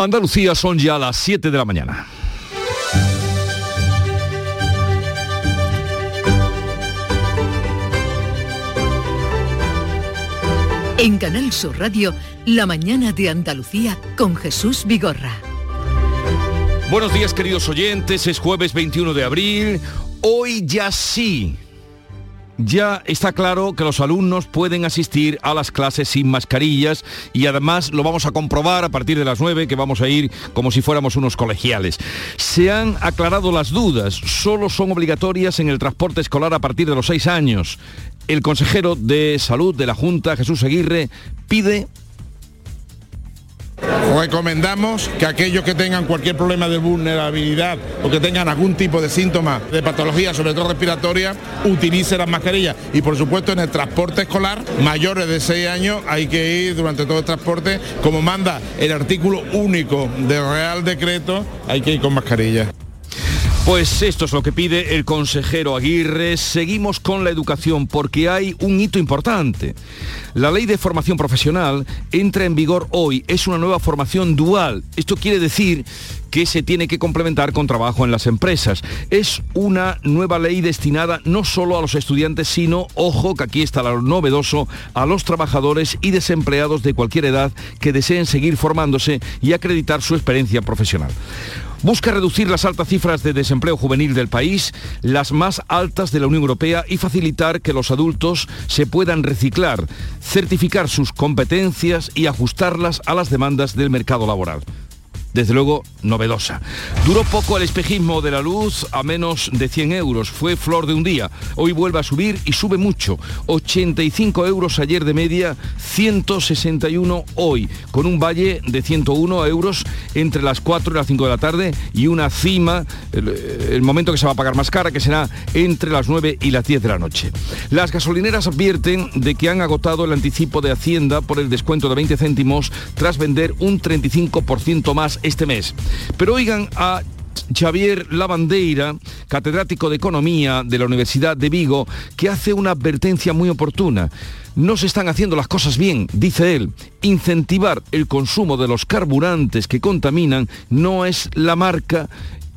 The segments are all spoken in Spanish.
Andalucía son ya las 7 de la mañana. En Canal Sur Radio, La mañana de Andalucía con Jesús Vigorra. Buenos días queridos oyentes, es jueves 21 de abril. Hoy ya sí ya está claro que los alumnos pueden asistir a las clases sin mascarillas y además lo vamos a comprobar a partir de las 9 que vamos a ir como si fuéramos unos colegiales. Se han aclarado las dudas, solo son obligatorias en el transporte escolar a partir de los 6 años. El consejero de salud de la Junta, Jesús Aguirre, pide Recomendamos que aquellos que tengan cualquier problema de vulnerabilidad o que tengan algún tipo de síntoma de patología, sobre todo respiratoria, utilicen las mascarillas. Y por supuesto en el transporte escolar, mayores de 6 años, hay que ir durante todo el transporte, como manda el artículo único del Real Decreto, hay que ir con mascarilla. Pues esto es lo que pide el consejero Aguirre. Seguimos con la educación porque hay un hito importante. La ley de formación profesional entra en vigor hoy. Es una nueva formación dual. Esto quiere decir que se tiene que complementar con trabajo en las empresas. Es una nueva ley destinada no solo a los estudiantes, sino, ojo, que aquí está lo novedoso, a los trabajadores y desempleados de cualquier edad que deseen seguir formándose y acreditar su experiencia profesional. Busca reducir las altas cifras de desempleo juvenil del país, las más altas de la Unión Europea, y facilitar que los adultos se puedan reciclar, certificar sus competencias y ajustarlas a las demandas del mercado laboral desde luego novedosa. Duró poco el espejismo de la luz a menos de 100 euros. Fue flor de un día. Hoy vuelve a subir y sube mucho. 85 euros ayer de media, 161 hoy, con un valle de 101 euros entre las 4 y las 5 de la tarde y una cima, el, momento que se va a pagar más cara, que será entre las 9 y las 10 de la noche. Las gasolineras advierten de que han agotado el anticipo de Hacienda por el descuento de 20 céntimos tras vender un 35% más este mes. Pero oigan a Xavier Lavandeira, catedrático de Economía de la Universidad de Vigo, que hace una advertencia muy oportuna. No se están haciendo las cosas bien, dice él. Incentivar el consumo de los carburantes que contaminan no es la marca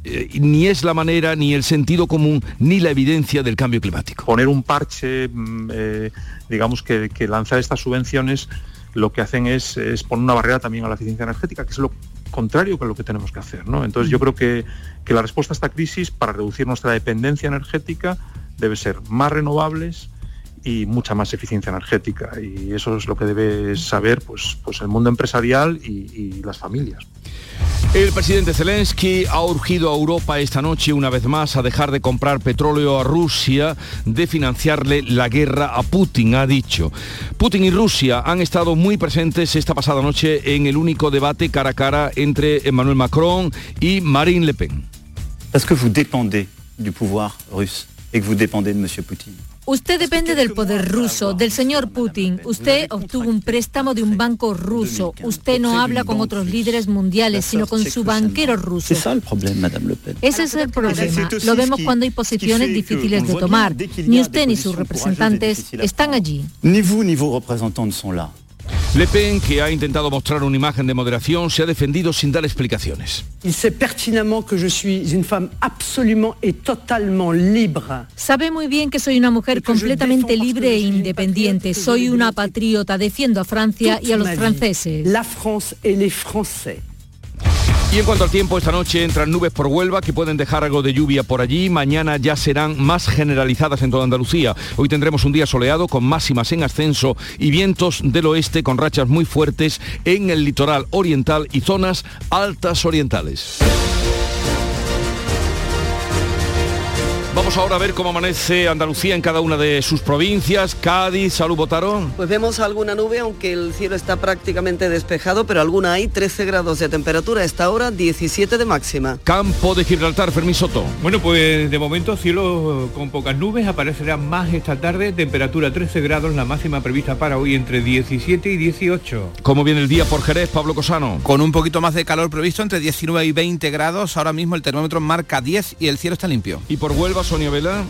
eh, ni es la manera, ni el sentido común, ni la evidencia del cambio climático. Poner un parche, eh, digamos que, que, lanzar estas subvenciones, lo que hacen es, es, poner una barrera también a la eficiencia energética, que es lo contrario que lo que tenemos que hacer. ¿no? Entonces yo creo que, que la respuesta a esta crisis para reducir nuestra dependencia energética debe ser más renovables, y mucha más eficiencia energética y eso es lo que debe saber pues, pues el mundo empresarial y, y las familias. El presidente Zelensky ha urgido a Europa esta noche una vez más a dejar de comprar petróleo a Rusia, de financiarle la guerra a Putin, ha dicho. Putin y Rusia han estado muy presentes esta pasada noche en el único debate cara a cara entre Emmanuel Macron y Marine Le Pen. Parce que vous dépendez du pouvoir russe et que vous dépendez de M. Putin. Usted depende del poder ruso, del señor Putin. Usted obtuvo un préstamo de un banco ruso. Usted no habla con otros líderes mundiales, sino con su banquero ruso. Ese es el problema. Lo vemos cuando hay posiciones difíciles de tomar. Ni usted ni sus representantes están allí. Ni vous ni vos representantes son là. Le Pen, que ha intentado mostrar una imagen de moderación, se ha defendido sin dar explicaciones. Il sait pertinemment que je suis une femme absolument et totalement libre. Sabe muy bien que soy una mujer completamente libre e independiente. Soy una patriota, defiendo a Francia y a los franceses. La France et les Français. Y en cuanto al tiempo, esta noche entran nubes por Huelva que pueden dejar algo de lluvia por allí. Mañana ya serán más generalizadas en toda Andalucía. Hoy tendremos un día soleado con máximas en ascenso y vientos del oeste con rachas muy fuertes en el litoral oriental y zonas altas orientales. Vamos ahora a ver cómo amanece Andalucía en cada una de sus provincias. Cádiz, salud, Botarón. Pues vemos alguna nube, aunque el cielo está prácticamente despejado, pero alguna hay, 13 grados de temperatura a esta hora, 17 de máxima. Campo de Gibraltar, Fermín Soto. Bueno, pues de momento cielo con pocas nubes, aparecerán más esta tarde, temperatura 13 grados, la máxima prevista para hoy entre 17 y 18. ¿Cómo viene el día por Jerez, Pablo Cosano? Con un poquito más de calor previsto, entre 19 y 20 grados, ahora mismo el termómetro marca 10 y el cielo está limpio. ¿Y por Huelva? Sonia Vela.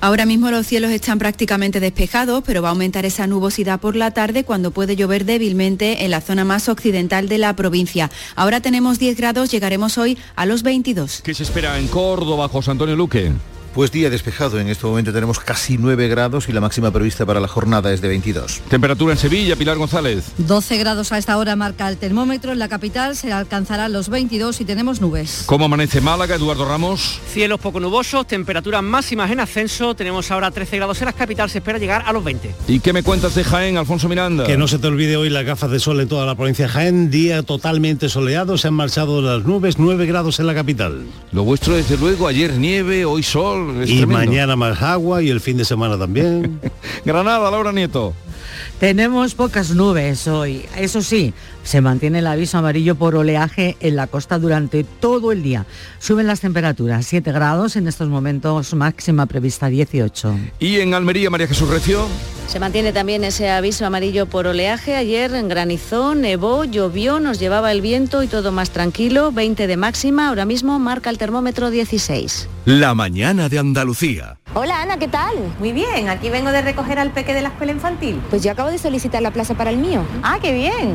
Ahora mismo los cielos están prácticamente despejados, pero va a aumentar esa nubosidad por la tarde cuando puede llover débilmente en la zona más occidental de la provincia. Ahora tenemos 10 grados, llegaremos hoy a los 22. ¿Qué se espera en Córdoba, José Antonio Luque? Pues día despejado, en este momento tenemos casi 9 grados y la máxima prevista para la jornada es de 22. Temperatura en Sevilla, Pilar González. 12 grados a esta hora marca el termómetro, en la capital se alcanzará los 22 y tenemos nubes. ¿Cómo amanece Málaga, Eduardo Ramos? Cielos poco nubosos, temperaturas máximas en ascenso, tenemos ahora 13 grados en la capital, se espera llegar a los 20. ¿Y qué me cuentas de Jaén, Alfonso Miranda? Que no se te olvide hoy las gafas de sol en toda la provincia de Jaén, día totalmente soleado, se han marchado las nubes, 9 grados en la capital. Lo vuestro desde luego, ayer nieve, hoy sol, es y tremendo. mañana más agua y el fin de semana también. Granada, Laura Nieto. Tenemos pocas nubes hoy. Eso sí, se mantiene el aviso amarillo por oleaje en la costa durante todo el día. Suben las temperaturas, 7 grados en estos momentos, máxima prevista 18. ¿Y en Almería, María Jesús Recio? Se mantiene también ese aviso amarillo por oleaje. Ayer granizó, nevó, llovió, nos llevaba el viento y todo más tranquilo. 20 de máxima, ahora mismo marca el termómetro 16. La mañana de Andalucía. Hola Ana, ¿qué tal? Muy bien, aquí vengo de recoger al peque de la escuela infantil. Pues yo acabo de solicitar la plaza para el mío. Ah, qué bien.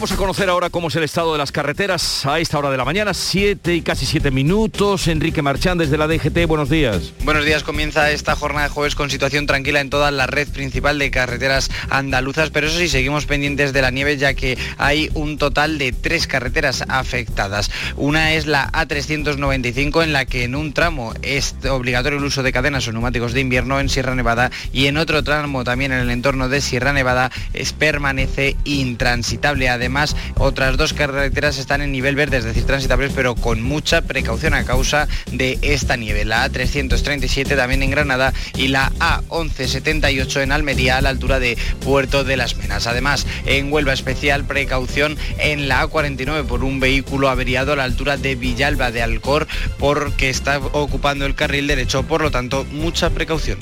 Vamos a conocer ahora cómo es el estado de las carreteras a esta hora de la mañana, 7 y casi 7 minutos. Enrique Marchán desde la DGT, buenos días. Buenos días, comienza esta jornada de jueves con situación tranquila en toda la red principal de carreteras andaluzas, pero eso sí, seguimos pendientes de la nieve ya que hay un total de tres carreteras afectadas. Una es la A395 en la que en un tramo es obligatorio el uso de cadenas o neumáticos de invierno en Sierra Nevada y en otro tramo también en el entorno de Sierra Nevada es permanece intransitable. Además, otras dos carreteras están en nivel verde, es decir, transitables, pero con mucha precaución a causa de esta nieve. La A337 también en Granada y la A1178 en Almería a la altura de Puerto de las Menas. Además, en Huelva especial precaución en la A49 por un vehículo averiado a la altura de Villalba de Alcor porque está ocupando el carril derecho, por lo tanto, mucha precaución.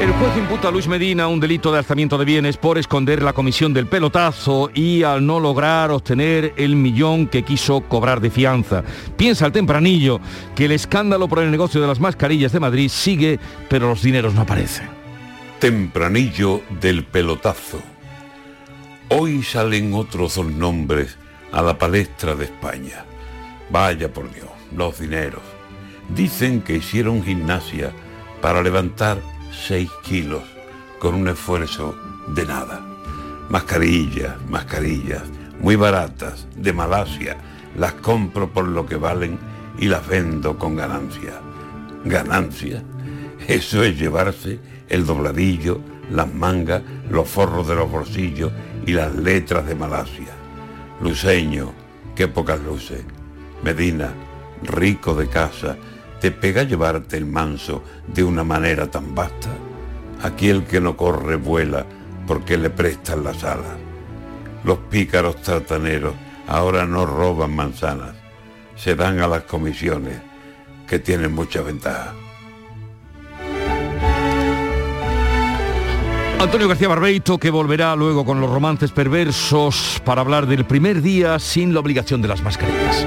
El juez imputa a Luis Medina un delito de alzamiento de bienes por esconder la comisión del pelotazo y al no lograr obtener el millón que quiso cobrar de fianza. Piensa el tempranillo que el escándalo por el negocio de las mascarillas de Madrid sigue, pero los dineros no aparecen. Tempranillo del pelotazo. Hoy salen otros dos nombres a la palestra de España. Vaya por Dios, los dineros. Dicen que hicieron gimnasia para levantar 6 kilos con un esfuerzo de nada. Mascarillas, mascarillas, muy baratas, de Malasia, las compro por lo que valen y las vendo con ganancia. ¿Ganancia? Eso es llevarse el dobladillo, las mangas, los forros de los bolsillos y las letras de Malasia. Luceño, qué pocas luces. Medina, rico de casa, ¿Te pega llevarte el manso de una manera tan vasta? Aquí el que no corre vuela porque le prestan las alas. Los pícaros tartaneros ahora no roban manzanas, se dan a las comisiones, que tienen mucha ventaja. Antonio García Barbeito, que volverá luego con los romances perversos para hablar del primer día sin la obligación de las mascarillas.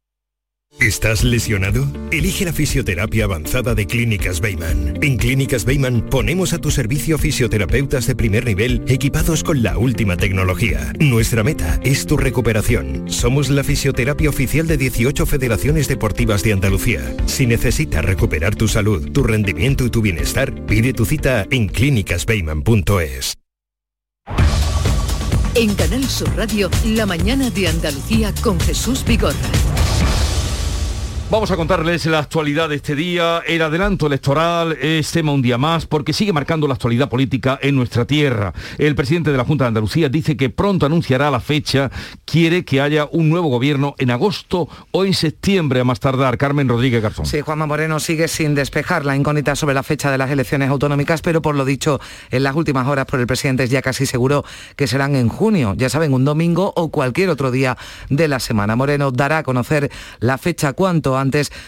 ¿Estás lesionado? Elige la fisioterapia avanzada de Clínicas Bayman. En Clínicas Bayman ponemos a tu servicio fisioterapeutas de primer nivel equipados con la última tecnología. Nuestra meta es tu recuperación. Somos la fisioterapia oficial de 18 federaciones deportivas de Andalucía. Si necesitas recuperar tu salud, tu rendimiento y tu bienestar, pide tu cita en clínicasbayman.es. En Canal Sur Radio, la mañana de Andalucía con Jesús Vigorra. Vamos a contarles la actualidad de este día. El adelanto electoral es tema un día más porque sigue marcando la actualidad política en nuestra tierra. El presidente de la Junta de Andalucía dice que pronto anunciará la fecha, quiere que haya un nuevo gobierno en agosto o en septiembre a más tardar. Carmen Rodríguez Garzón. Sí, Juanma Moreno sigue sin despejar la incógnita sobre la fecha de las elecciones autonómicas, pero por lo dicho en las últimas horas por el presidente es ya casi seguro que serán en junio, ya saben, un domingo o cualquier otro día de la semana. Moreno dará a conocer la fecha cuanto antes,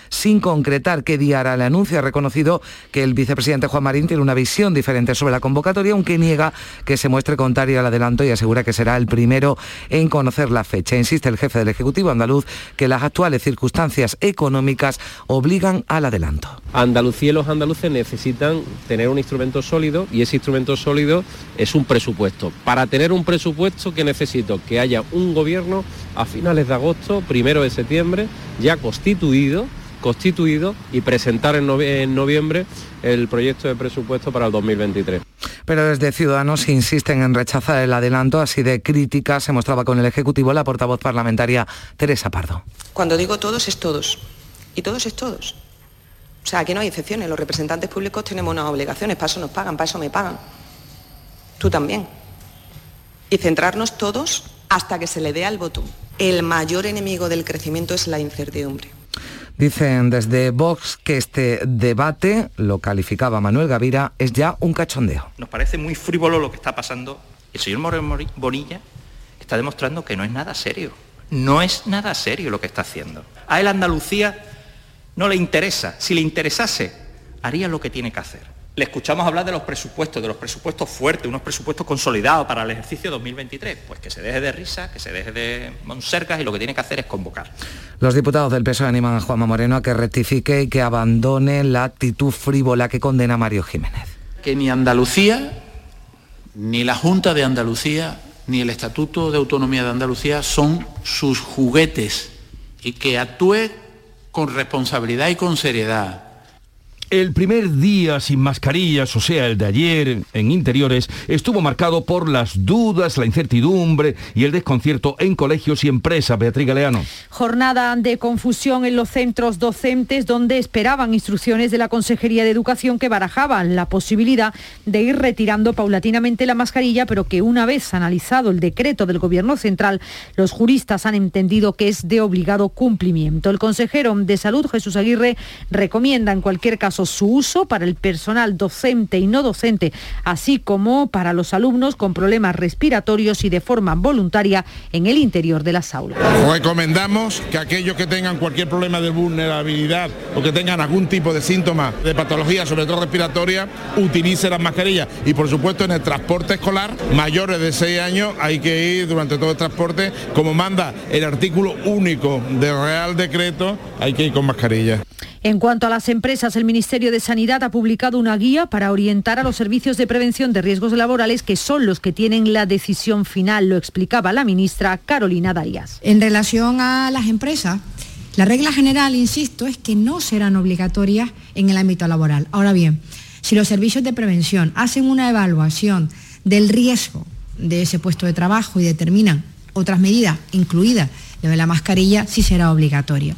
sin concretar qué día hará el anuncio. Ha reconocido que el vicepresidente Juan Marín tiene una visión diferente sobre la convocatoria, aunque niega que se muestre contrario al adelanto y asegura que será el primero en conocer la fecha. Insiste el jefe del Ejecutivo andaluz que las actuales circunstancias económicas obligan al adelanto. Andalucía y los andaluces necesitan tener un instrumento sólido y ese instrumento sólido es un presupuesto. Para tener un presupuesto que necesito que haya un gobierno a finales de agosto, primero de septiembre, ya constituido constituido y presentar en, en, noviembre el proyecto de presupuesto para el 2023. Pero desde Ciudadanos insisten en rechazar el adelanto, así de crítica se mostraba con el Ejecutivo la portavoz parlamentaria Teresa Pardo. Cuando digo todos es todos, y todos es todos. O sea, aquí no hay excepciones, los representantes públicos tenemos unas obligaciones, para eso nos pagan, para eso me pagan. Tú también. Y centrarnos todos hasta que se le dé al botón. El mayor enemigo del crecimiento es la incertidumbre. Dicen desde Vox que este debate, lo calificaba Manuel Gavira, es ya un cachondeo. Nos parece muy frívolo lo que está pasando. El señor Moreno Bonilla está demostrando que no es nada serio. No es nada serio lo que está haciendo. A él Andalucía no le interesa. Si le interesase, haría lo que tiene que hacer. Le escuchamos hablar de los presupuestos, de los presupuestos fuertes, unos presupuestos consolidados para el ejercicio 2023. Pues que se deje de risa, que se deje de monsercas y lo que tiene que hacer es convocar. Los diputados del PSOE animan a Juanma Moreno a que rectifique y que abandone la actitud frívola que condena Mario Jiménez. Que ni Andalucía, ni la Junta de Andalucía, ni el Estatuto de Autonomía de Andalucía son sus juguetes y que actúe con responsabilidad y con seriedad el primer día sin mascarillas, o sea, el de ayer en interiores, estuvo marcado por las dudas, la incertidumbre y el desconcierto en colegios y empresas. Beatriz Galeano. Jornada de confusión en los centros docentes donde esperaban instrucciones de la Consejería de Educación que barajaban la posibilidad de ir retirando paulatinamente la mascarilla, pero que una vez analizado el decreto del Gobierno Central, los juristas han entendido que es de obligado cumplimiento. El consejero de Salud, Jesús Aguirre, recomienda en cualquier caso su uso para el personal docente y no docente, así como para los alumnos con problemas respiratorios y de forma voluntaria en el interior de las aulas. Recomendamos que aquellos que tengan cualquier problema de vulnerabilidad o que tengan algún tipo de síntoma de patología, sobre todo respiratoria, utilicen las mascarillas. Y por supuesto en el transporte escolar, mayores de 6 años, hay que ir durante todo el transporte, como manda el artículo único del Real Decreto, hay que ir con mascarilla. En cuanto a las empresas, el Ministerio de Sanidad ha publicado una guía para orientar a los servicios de prevención de riesgos laborales que son los que tienen la decisión final, lo explicaba la ministra Carolina Darias. En relación a las empresas, la regla general, insisto, es que no serán obligatorias en el ámbito laboral. Ahora bien, si los servicios de prevención hacen una evaluación del riesgo de ese puesto de trabajo y determinan otras medidas, incluida la de la mascarilla, sí será obligatoria.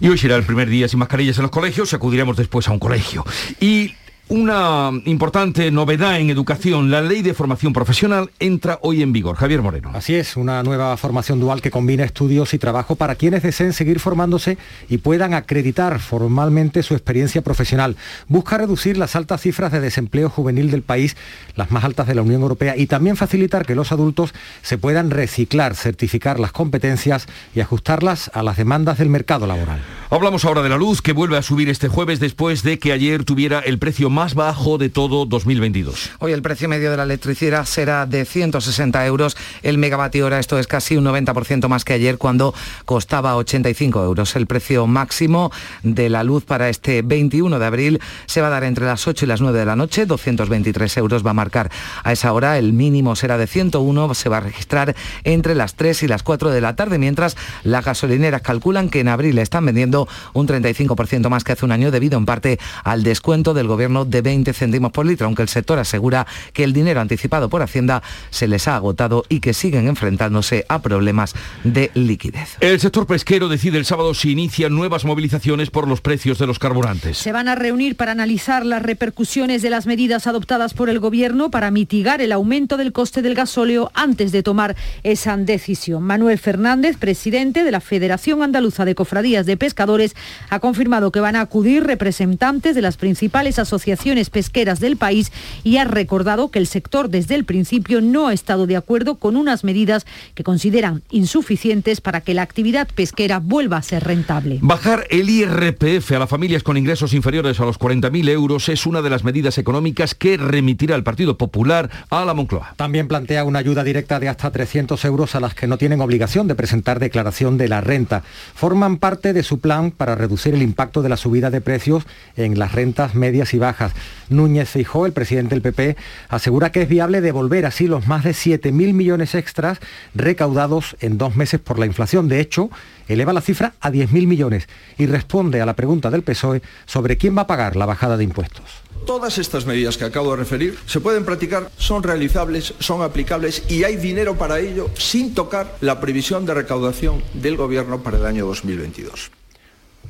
Y hoy será el primer día sin mascarillas en los colegios y acudiremos después a un colegio. Y una importante novedad en educación, la ley de formación profesional entra hoy en vigor. Javier Moreno. Así es, una nueva formación dual que combina estudios y trabajo para quienes deseen seguir formándose y puedan acreditar formalmente su experiencia profesional. Busca reducir las altas cifras de desempleo juvenil del país, las más altas de la Unión Europea, y también facilitar que los adultos se puedan reciclar, certificar las competencias y ajustarlas a las demandas del mercado laboral. Hablamos ahora de la luz, que vuelve a subir este jueves después de que ayer tuviera el precio más más bajo de todo 2022. Hoy el precio medio de la electricidad será de 160 euros el megavatio hora. Esto es casi un 90% más que ayer cuando costaba 85 euros. El precio máximo de la luz para este 21 de abril se va a dar entre las 8 y las 9 de la noche. 223 euros va a marcar a esa hora. El mínimo será de 101. Se va a registrar entre las 3 y las 4 de la tarde, mientras las gasolineras calculan que en abril están vendiendo un 35% más que hace un año debido en parte al descuento del gobierno de 20 céntimos por litro, aunque el sector asegura que el dinero anticipado por Hacienda se les ha agotado y que siguen enfrentándose a problemas de liquidez. El sector pesquero decide el sábado si inicia nuevas movilizaciones por los precios de los carburantes. Se van a reunir para analizar las repercusiones de las medidas adoptadas por el gobierno para mitigar el aumento del coste del gasóleo antes de tomar esa decisión. Manuel Fernández, presidente de la Federación Andaluza de Cofradías de Pescadores, ha confirmado que van a acudir representantes de las principales asociaciones pesqueras del país y ha recordado que el sector desde el principio no ha estado de acuerdo con unas medidas que consideran insuficientes para que la actividad pesquera vuelva a ser rentable. Bajar el IRPF a las familias con ingresos inferiores a los 40.000 euros es una de las medidas económicas que remitirá el Partido Popular a la Moncloa. También plantea una ayuda directa de hasta 300 euros a las que no tienen obligación de presentar declaración de la renta. Forman parte de su plan para reducir el impacto de la subida de precios en las rentas medias y bajas. Núñez Feijó, el presidente del PP, asegura que es viable devolver así los más de 7.000 millones extras recaudados en dos meses por la inflación. De hecho, eleva la cifra a 10.000 millones y responde a la pregunta del PSOE sobre quién va a pagar la bajada de impuestos. Todas estas medidas que acabo de referir se pueden practicar, son realizables, son aplicables y hay dinero para ello sin tocar la previsión de recaudación del Gobierno para el año 2022.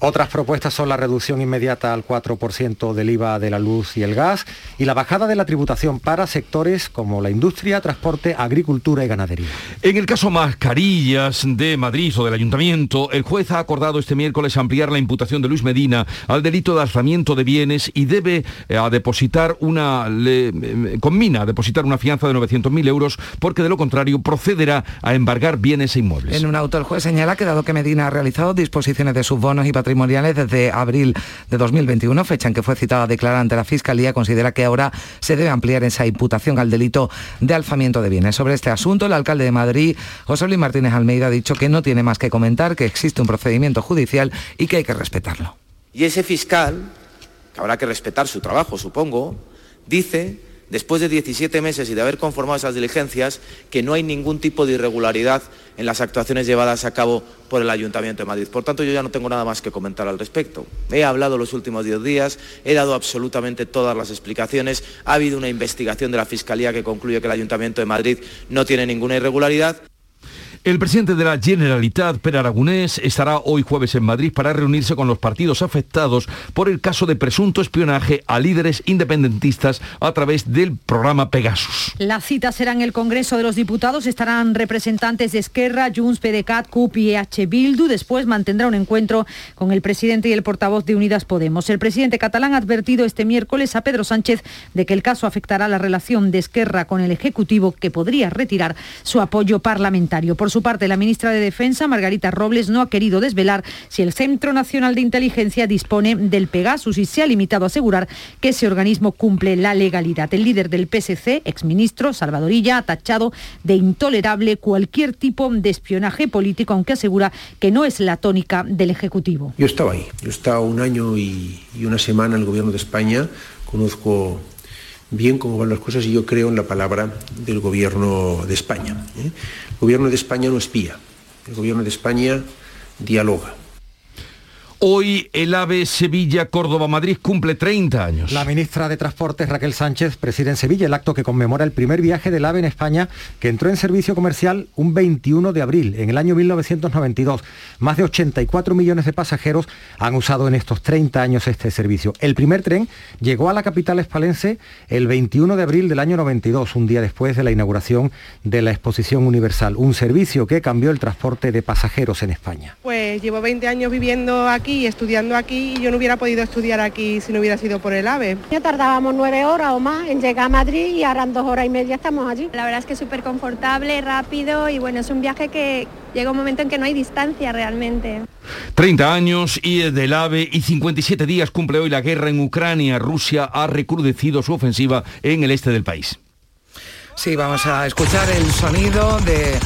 Otras propuestas son la reducción inmediata al 4% del IVA de la luz y el gas y la bajada de la tributación para sectores como la industria, transporte, agricultura y ganadería. En el caso Mascarillas de Madrid o del Ayuntamiento, el juez ha acordado este miércoles ampliar la imputación de Luis Medina al delito de alzamiento de bienes y debe eh, a depositar una, le, eh, conmina a depositar una fianza de 900.000 euros porque de lo contrario procederá a embargar bienes e inmuebles. En un auto el juez señala que dado que Medina ha realizado disposiciones de sus bonos y patrimoniales desde abril de 2021, fecha en que fue citado a declarar ante la Fiscalía, considera que ahora se debe ampliar esa imputación al delito de alzamiento de bienes. Sobre este asunto, el alcalde de Madrid, José Luis Martínez Almeida, ha dicho que no tiene más que comentar, que existe un procedimiento judicial y que hay que respetarlo. Y ese fiscal, que habrá que respetar su trabajo, supongo, dice después de 17 meses y de haber conformado esas diligencias, que no hay ningún tipo de irregularidad en las actuaciones llevadas a cabo por el Ayuntamiento de Madrid. Por tanto, yo ya no tengo nada más que comentar al respecto. He hablado los últimos 10 días, he dado absolutamente todas las explicaciones, ha habido una investigación de la Fiscalía que concluye que el Ayuntamiento de Madrid no tiene ninguna irregularidad. El presidente de la Generalitat, Per Aragonés, estará hoy jueves en Madrid para reunirse con los partidos afectados por el caso de presunto espionaje a líderes independentistas a través del programa Pegasus. La cita será en el Congreso de los Diputados. Estarán representantes de Esquerra, Junts, PDeCAT, CUP y EH Bildu. Después mantendrá un encuentro con el presidente y el portavoz de Unidas Podemos. El presidente catalán ha advertido este miércoles a Pedro Sánchez de que el caso afectará la relación de Esquerra con el Ejecutivo, que podría retirar su apoyo parlamentario. Su parte, la ministra de Defensa, Margarita Robles, no ha querido desvelar si el Centro Nacional de Inteligencia dispone del Pegasus y se ha limitado a asegurar que ese organismo cumple la legalidad. El líder del PSC, exministro Salvadorilla, ha tachado de intolerable cualquier tipo de espionaje político, aunque asegura que no es la tónica del Ejecutivo. Yo estaba ahí, yo estaba un año y, y una semana en el Gobierno de España, conozco bien cómo van las cosas y yo creo en la palabra del Gobierno de España. ¿eh? El Gobierno de España no espía, el Gobierno de España dialoga. Hoy el AVE Sevilla-Córdoba-Madrid cumple 30 años. La ministra de Transportes Raquel Sánchez preside en Sevilla el acto que conmemora el primer viaje del AVE en España que entró en servicio comercial un 21 de abril en el año 1992. Más de 84 millones de pasajeros han usado en estos 30 años este servicio. El primer tren llegó a la capital espalense el 21 de abril del año 92, un día después de la inauguración de la Exposición Universal, un servicio que cambió el transporte de pasajeros en España. Pues llevo 20 años viviendo aquí y estudiando aquí y yo no hubiera podido estudiar aquí si no hubiera sido por el AVE. Ya tardábamos nueve horas o más en llegar a Madrid y ahora en dos horas y media estamos allí. La verdad es que es súper confortable, rápido y bueno, es un viaje que llega un momento en que no hay distancia realmente. 30 años y del AVE y 57 días cumple hoy la guerra en Ucrania. Rusia ha recrudecido su ofensiva en el este del país. Sí, vamos a escuchar el sonido de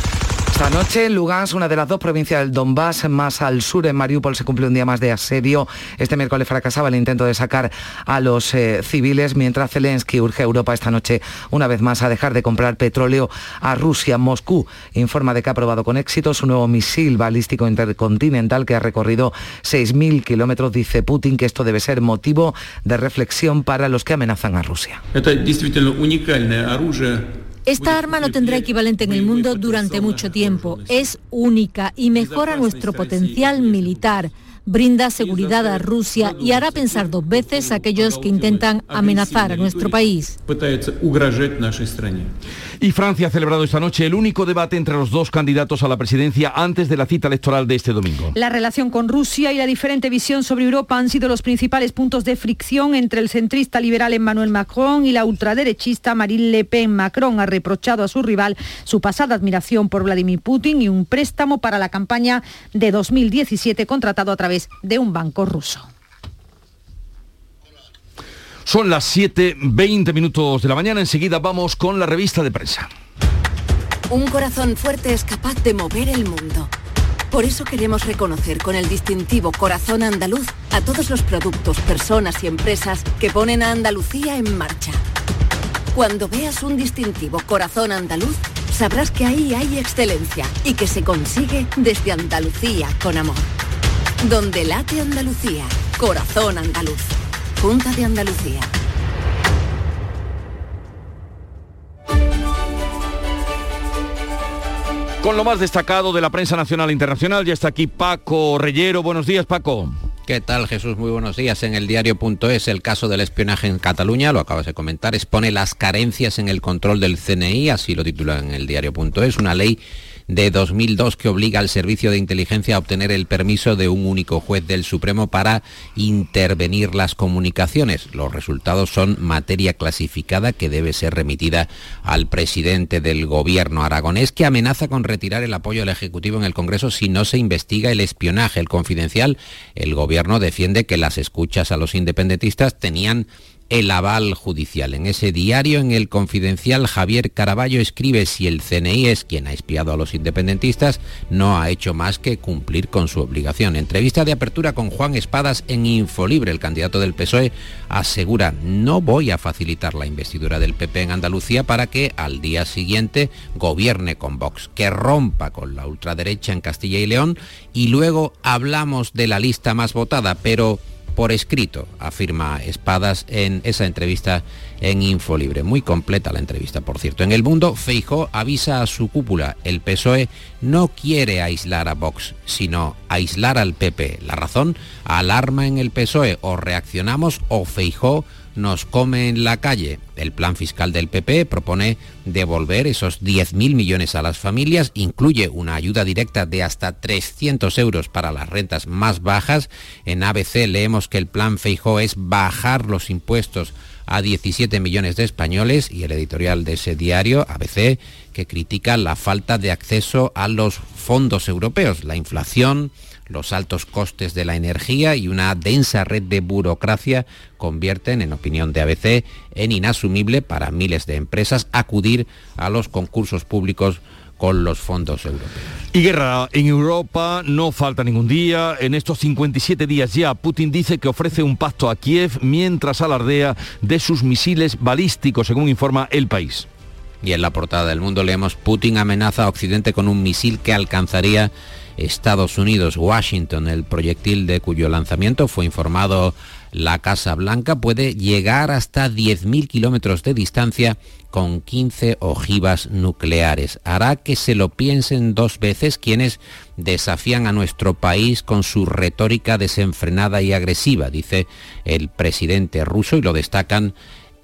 esta noche en Lugansk, una de las dos provincias del Donbass, más al sur en Mariupol, se cumple un día más de asedio. Este miércoles fracasaba el intento de sacar a los eh, civiles, mientras Zelensky urge a Europa esta noche una vez más a dejar de comprar petróleo a Rusia. Moscú informa de que ha probado con éxito su nuevo misil balístico intercontinental que ha recorrido 6.000 kilómetros. Dice Putin que esto debe ser motivo de reflexión para los que amenazan a Rusia. Esta arma no tendrá equivalente en el mundo durante mucho tiempo. Es única y mejora nuestro potencial militar brinda seguridad a Rusia y hará pensar dos veces a aquellos que intentan amenazar a nuestro país. Y Francia ha celebrado esta noche el único debate entre los dos candidatos a la presidencia antes de la cita electoral de este domingo. La relación con Rusia y la diferente visión sobre Europa han sido los principales puntos de fricción entre el centrista liberal Emmanuel Macron y la ultraderechista Marine Le Pen. Macron ha reprochado a su rival su pasada admiración por Vladimir Putin y un préstamo para la campaña de 2017 contratado a través de un banco ruso. Son las 7.20 minutos de la mañana. Enseguida vamos con la revista de prensa. Un corazón fuerte es capaz de mover el mundo. Por eso queremos reconocer con el distintivo Corazón Andaluz a todos los productos, personas y empresas que ponen a Andalucía en marcha. Cuando veas un distintivo Corazón Andaluz, sabrás que ahí hay excelencia y que se consigue desde Andalucía con amor. Donde late Andalucía, corazón andaluz. Junta de Andalucía. Con lo más destacado de la prensa nacional e internacional, ya está aquí Paco Reyero. Buenos días, Paco. ¿Qué tal Jesús? Muy buenos días. En el diario.es el caso del espionaje en Cataluña, lo acabas de comentar, expone las carencias en el control del CNI, así lo titula en el diario.es, una ley de 2002 que obliga al Servicio de Inteligencia a obtener el permiso de un único juez del Supremo para intervenir las comunicaciones. Los resultados son materia clasificada que debe ser remitida al presidente del gobierno aragonés que amenaza con retirar el apoyo al Ejecutivo en el Congreso si no se investiga el espionaje, el confidencial. El gobierno defiende que las escuchas a los independentistas tenían el aval judicial. En ese diario, en el confidencial, Javier Caraballo escribe si el CNI es quien ha espiado a los independentistas, no ha hecho más que cumplir con su obligación. Entrevista de apertura con Juan Espadas en Infolibre, el candidato del PSOE, asegura, no voy a facilitar la investidura del PP en Andalucía para que al día siguiente gobierne con Vox, que rompa con la ultraderecha en Castilla y León y luego hablamos de la lista más votada, pero por escrito, afirma Espadas en esa entrevista en Infolibre. Muy completa la entrevista, por cierto. En el mundo, Feijó avisa a su cúpula. El PSOE no quiere aislar a Vox, sino aislar al PP. La razón, alarma en el PSOE. O reaccionamos o Feijó nos come en la calle. El plan fiscal del PP propone devolver esos 10.000 millones a las familias, incluye una ayuda directa de hasta 300 euros para las rentas más bajas. En ABC leemos que el plan Feijó es bajar los impuestos a 17 millones de españoles y el editorial de ese diario, ABC, que critica la falta de acceso a los fondos europeos, la inflación, los altos costes de la energía y una densa red de burocracia convierten, en opinión de ABC, en inasumible para miles de empresas acudir a los concursos públicos con los fondos europeos. Y guerra en Europa no falta ningún día. En estos 57 días ya, Putin dice que ofrece un pacto a Kiev mientras alardea de sus misiles balísticos, según informa el país. Y en la portada del mundo leemos Putin amenaza a Occidente con un misil que alcanzaría Estados Unidos. Washington, el proyectil de cuyo lanzamiento fue informado la Casa Blanca, puede llegar hasta 10.000 kilómetros de distancia con 15 ojivas nucleares. Hará que se lo piensen dos veces quienes desafían a nuestro país con su retórica desenfrenada y agresiva, dice el presidente ruso y lo destacan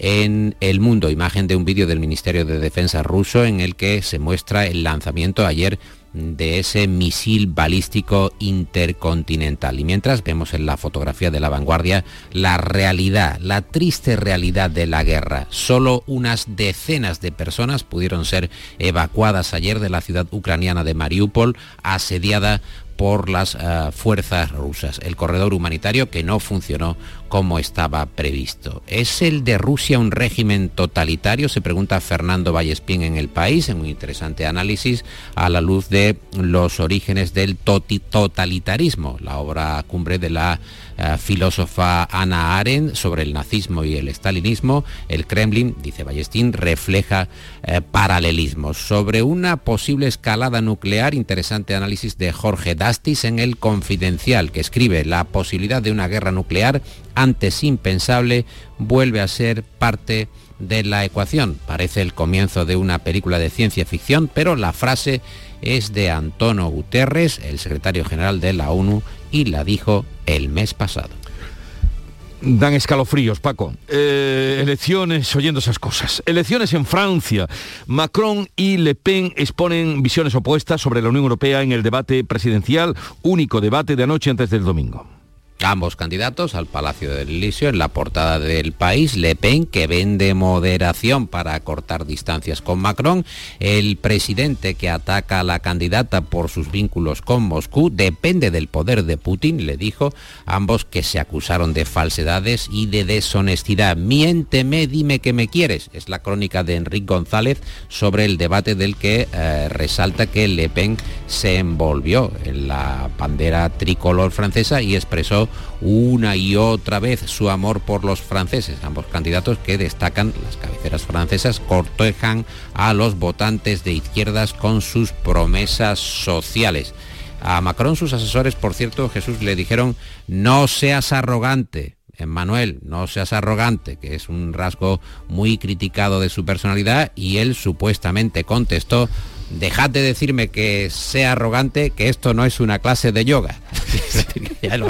en el mundo. Imagen de un vídeo del Ministerio de Defensa ruso en el que se muestra el lanzamiento ayer de ese misil balístico intercontinental. Y mientras vemos en la fotografía de la vanguardia la realidad, la triste realidad de la guerra. Solo unas decenas de personas pudieron ser evacuadas ayer de la ciudad ucraniana de Mariupol, asediada por las eh, fuerzas rusas. El corredor humanitario que no funcionó como estaba previsto. ¿Es el de Rusia un régimen totalitario? Se pregunta Fernando Vallespín en el país, en un interesante análisis a la luz de los orígenes del totalitarismo, la obra cumbre de la eh, filósofa Ana Arendt sobre el nazismo y el estalinismo. El Kremlin, dice Ballestín, refleja eh, paralelismos. Sobre una posible escalada nuclear, interesante análisis de Jorge Dastis en El Confidencial, que escribe la posibilidad de una guerra nuclear antes impensable, vuelve a ser parte de la ecuación. Parece el comienzo de una película de ciencia ficción, pero la frase es de Antonio Guterres, el secretario general de la ONU, y la dijo el mes pasado. Dan escalofríos, Paco. Eh, elecciones, oyendo esas cosas. Elecciones en Francia. Macron y Le Pen exponen visiones opuestas sobre la Unión Europea en el debate presidencial, único debate de anoche antes del domingo. Ambos candidatos al Palacio del Elíseo en la portada del país, Le Pen que vende moderación para cortar distancias con Macron, el presidente que ataca a la candidata por sus vínculos con Moscú, depende del poder de Putin, le dijo, ambos que se acusaron de falsedades y de deshonestidad. Miénteme, dime que me quieres. Es la crónica de Enrique González sobre el debate del que eh, resalta que Le Pen se envolvió en la bandera tricolor francesa y expresó una y otra vez su amor por los franceses. Ambos candidatos que destacan, las cabeceras francesas, cortejan a los votantes de izquierdas con sus promesas sociales. A Macron sus asesores, por cierto, Jesús le dijeron, no seas arrogante, Manuel, no seas arrogante, que es un rasgo muy criticado de su personalidad, y él supuestamente contestó, dejad de decirme que sea arrogante, que esto no es una clase de yoga. el,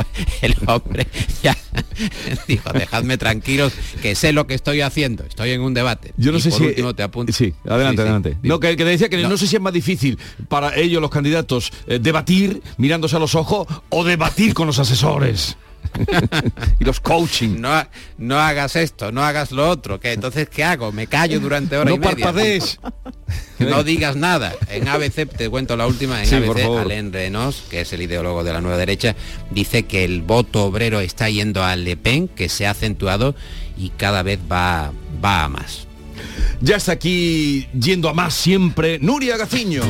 hombre ya dijo, dejadme tranquilos, que sé lo que estoy haciendo, estoy en un debate. Yo no sé si... te apunto. Sí, adelante, adelante. no, que, decía que no. sé si es más difícil para ellos, los candidatos, eh, debatir mirándose a los ojos o debatir con los asesores. y los coaching. No, no hagas esto, no hagas lo otro. que Entonces, ¿qué hago? Me callo durante hora y media. No digas nada. En ABC, te cuento la última, en ABC, Alain Renos, que es el ideólogo de la nueva derecha, dice que el voto obrero está yendo a Le Pen, que se ha acentuado y cada vez va, va a más. Ya está aquí yendo a más siempre, Nuria Gaciño.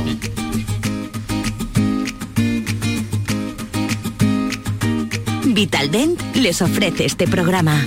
Vitaldent les ofrece este programa.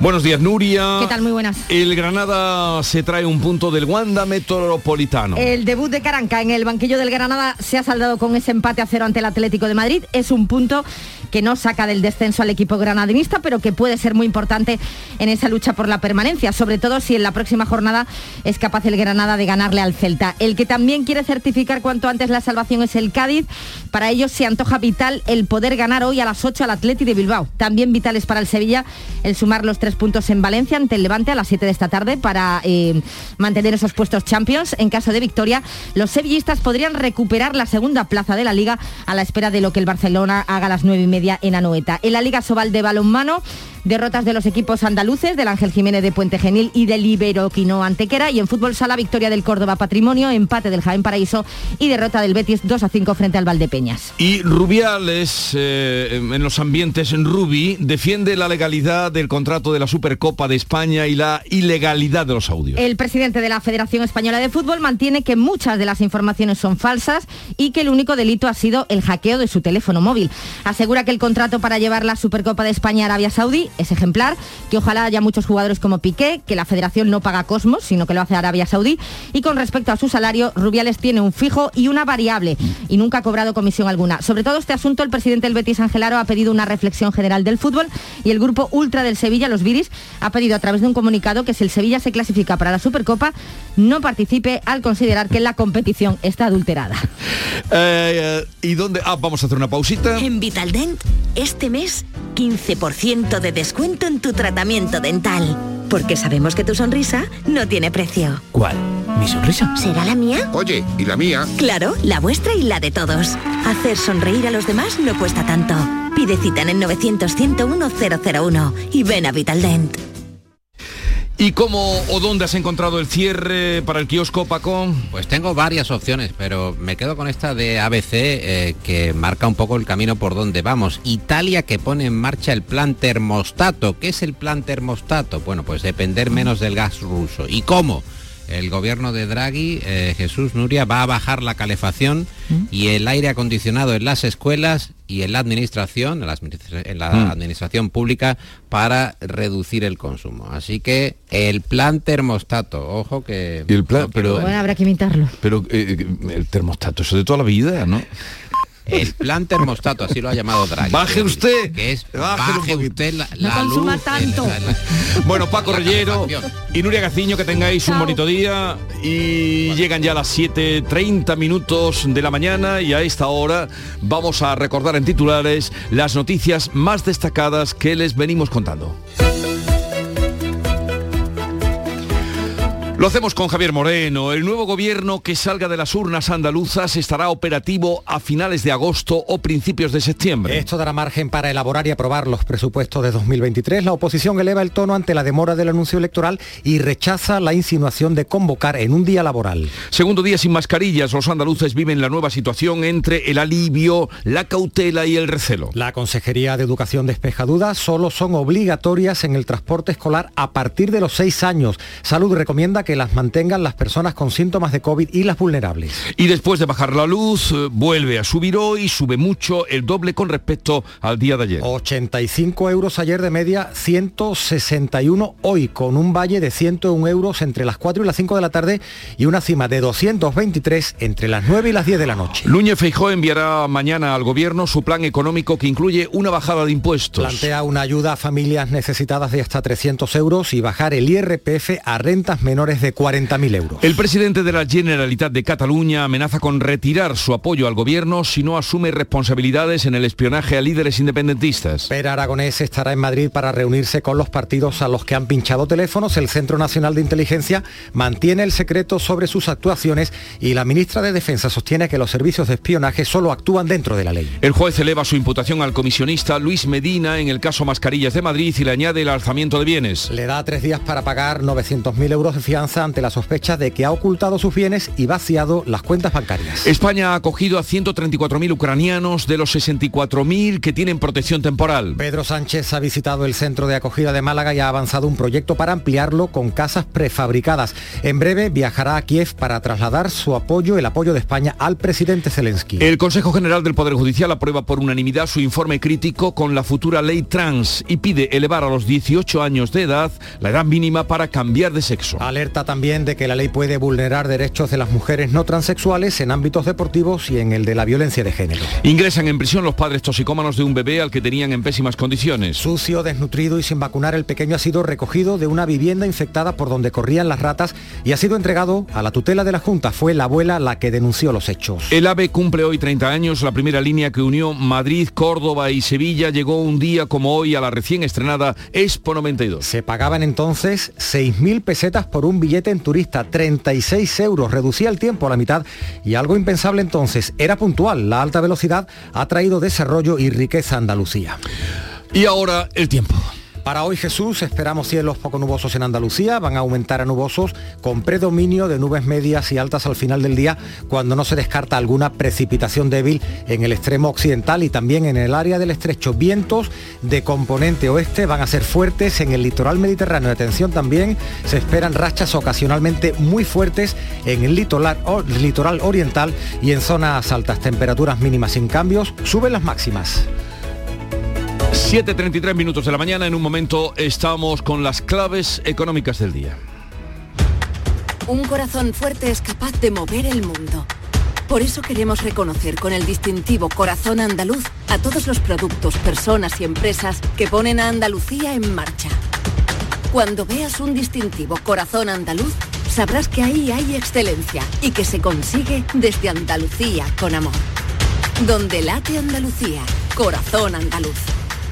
Buenos días, Nuria. ¿Qué tal? Muy buenas. El Granada se trae un punto del Wanda Metropolitano. El debut de Caranca en el banquillo del Granada se ha saldado con ese empate a cero ante el Atlético de Madrid. Es un punto que no saca del descenso al equipo granadinista, pero que puede ser muy importante en esa lucha por la permanencia, sobre todo si en la próxima jornada es capaz el Granada de ganarle al Celta. El que también quiere certificar cuanto antes la salvación es el Cádiz. Para ellos se antoja vital el poder ganar hoy a las 8 al Atleti de Bilbao. También vital es para el Sevilla el sumar los tres puntos en Valencia ante el Levante a las 7 de esta tarde para eh, mantener esos puestos Champions. En caso de victoria, los sevillistas podrían recuperar la segunda plaza de la liga a la espera de lo que el Barcelona haga a las 9 y media en Anoeta. En la Liga Sobal de Balonmano, derrotas de los equipos andaluces, del Ángel Jiménez de Puente Genil y del Iberoquino Antequera. Y en fútbol sala, victoria del Córdoba Patrimonio, empate del Jaén Paraíso y derrota del Betis 2 a 5 frente al Valdepeñas. Y Rubiales, eh, en los ambientes en Rubi, defiende la legalidad del contrato de la Supercopa de España y la ilegalidad de los audios. El presidente de la Federación Española de Fútbol mantiene que muchas de las informaciones son falsas y que el único delito ha sido el hackeo de su teléfono móvil. Asegura que el contrato para llevar la Supercopa de España a Arabia Saudí es ejemplar, que ojalá haya muchos jugadores como Piqué, que la federación no paga Cosmos, sino que lo hace Arabia Saudí. Y con respecto a su salario, Rubiales tiene un fijo y una variable y nunca ha cobrado comisión alguna. Sobre todo este asunto, el presidente del Betis Angelaro ha pedido una reflexión general del fútbol y el grupo ultra del Sevilla, los Viris, ha pedido a través de un comunicado que si el Sevilla se clasifica para la Supercopa, no participe al considerar que la competición está adulterada. Eh, ¿Y dónde? Ah, vamos a hacer una pausita. En Vitaldent, este mes, 15% de descuento cuento en tu tratamiento dental. Porque sabemos que tu sonrisa no tiene precio. ¿Cuál? ¿Mi sonrisa? ¿Será la mía? Oye, ¿y la mía? Claro, la vuestra y la de todos. Hacer sonreír a los demás no cuesta tanto. Pide cita en el 900 101 001 y ven a Vitaldent. ¿Y cómo o dónde has encontrado el cierre para el kiosco, Paco? Pues tengo varias opciones, pero me quedo con esta de ABC eh, que marca un poco el camino por donde vamos. Italia que pone en marcha el plan termostato. ¿Qué es el plan termostato? Bueno, pues depender menos del gas ruso. ¿Y cómo? el gobierno de Draghi, eh, Jesús Nuria, va a bajar la calefacción ¿Mm? y el aire acondicionado en las escuelas y en la administración, en la, ¿Mm? administración pública, para reducir el consumo. Así que el plan termostato, ojo que... el plan, pero, bueno, habrá que imitarlo. Pero eh, el termostato, eso de toda la vida, ¿no? El plan termostato, así lo ha llamado Draghi. Baje usted. Que es baje, usted la, no consuma tanto. bueno, Paco Rellero y Nuria Gaciño, que tengáis un bonito día. Y llegan ya las 7.30 minutos de la mañana y a esta hora vamos a recordar en titulares las noticias más destacadas que les venimos contando. Lo hacemos con Javier Moreno. El nuevo gobierno que salga de las urnas andaluzas estará operativo a finales de agosto o principios de septiembre. Esto dará margen para elaborar y aprobar los presupuestos de 2023. La oposición eleva el tono ante la demora del anuncio electoral y rechaza la insinuación de convocar en un día laboral. Segundo día sin mascarillas, los andaluces viven la nueva situación entre el alivio, la cautela y el recelo. La Consejería de Educación despeja dudas, solo son obligatorias en el transporte escolar a partir de los seis años. Salud recomienda que las mantengan las personas con síntomas de COVID y las vulnerables. Y después de bajar la luz, eh, vuelve a subir hoy, sube mucho, el doble con respecto al día de ayer. 85 euros ayer de media, 161 hoy, con un valle de 101 euros entre las 4 y las 5 de la tarde y una cima de 223 entre las 9 y las 10 de la noche. Núñez Feijó enviará mañana al gobierno su plan económico que incluye una bajada de impuestos. Plantea una ayuda a familias necesitadas de hasta 300 euros y bajar el IRPF a rentas menores de 40.000 euros. El presidente de la Generalitat de Cataluña amenaza con retirar su apoyo al gobierno si no asume responsabilidades en el espionaje a líderes independentistas. Per Aragonés estará en Madrid para reunirse con los partidos a los que han pinchado teléfonos. El Centro Nacional de Inteligencia mantiene el secreto sobre sus actuaciones y la ministra de Defensa sostiene que los servicios de espionaje solo actúan dentro de la ley. El juez eleva su imputación al comisionista Luis Medina en el caso Mascarillas de Madrid y le añade el alzamiento de bienes. Le da tres días para pagar 900.000 euros de fianza ante la sospecha de que ha ocultado sus bienes y vaciado las cuentas bancarias. España ha acogido a 134.000 ucranianos de los 64.000 que tienen protección temporal. Pedro Sánchez ha visitado el centro de acogida de Málaga y ha avanzado un proyecto para ampliarlo con casas prefabricadas. En breve viajará a Kiev para trasladar su apoyo, el apoyo de España al presidente Zelensky. El Consejo General del Poder Judicial aprueba por unanimidad su informe crítico con la futura ley trans y pide elevar a los 18 años de edad la edad mínima para cambiar de sexo. Alerta también de que la ley puede vulnerar derechos de las mujeres no transexuales en ámbitos deportivos y en el de la violencia de género. Ingresan en prisión los padres toxicómanos de un bebé al que tenían en pésimas condiciones. Sucio, desnutrido y sin vacunar, el pequeño ha sido recogido de una vivienda infectada por donde corrían las ratas y ha sido entregado a la tutela de la Junta. Fue la abuela la que denunció los hechos. El AVE cumple hoy 30 años. La primera línea que unió Madrid, Córdoba y Sevilla llegó un día como hoy a la recién estrenada Expo 92. Se pagaban entonces 6.000 pesetas por un billete en turista, 36 euros, reducía el tiempo a la mitad y algo impensable entonces, era puntual, la alta velocidad ha traído desarrollo y riqueza a Andalucía. Y ahora el tiempo. Para hoy Jesús esperamos cielos poco nubosos en Andalucía, van a aumentar a nubosos con predominio de nubes medias y altas al final del día cuando no se descarta alguna precipitación débil en el extremo occidental y también en el área del estrecho. Vientos de componente oeste van a ser fuertes en el litoral mediterráneo. Atención también, se esperan rachas ocasionalmente muy fuertes en el litoral, litoral oriental y en zonas altas. Temperaturas mínimas sin cambios, suben las máximas. 7.33 minutos de la mañana, en un momento estamos con las claves económicas del día. Un corazón fuerte es capaz de mover el mundo. Por eso queremos reconocer con el distintivo Corazón Andaluz a todos los productos, personas y empresas que ponen a Andalucía en marcha. Cuando veas un distintivo Corazón Andaluz, sabrás que ahí hay excelencia y que se consigue desde Andalucía con amor. Donde late Andalucía, Corazón Andaluz.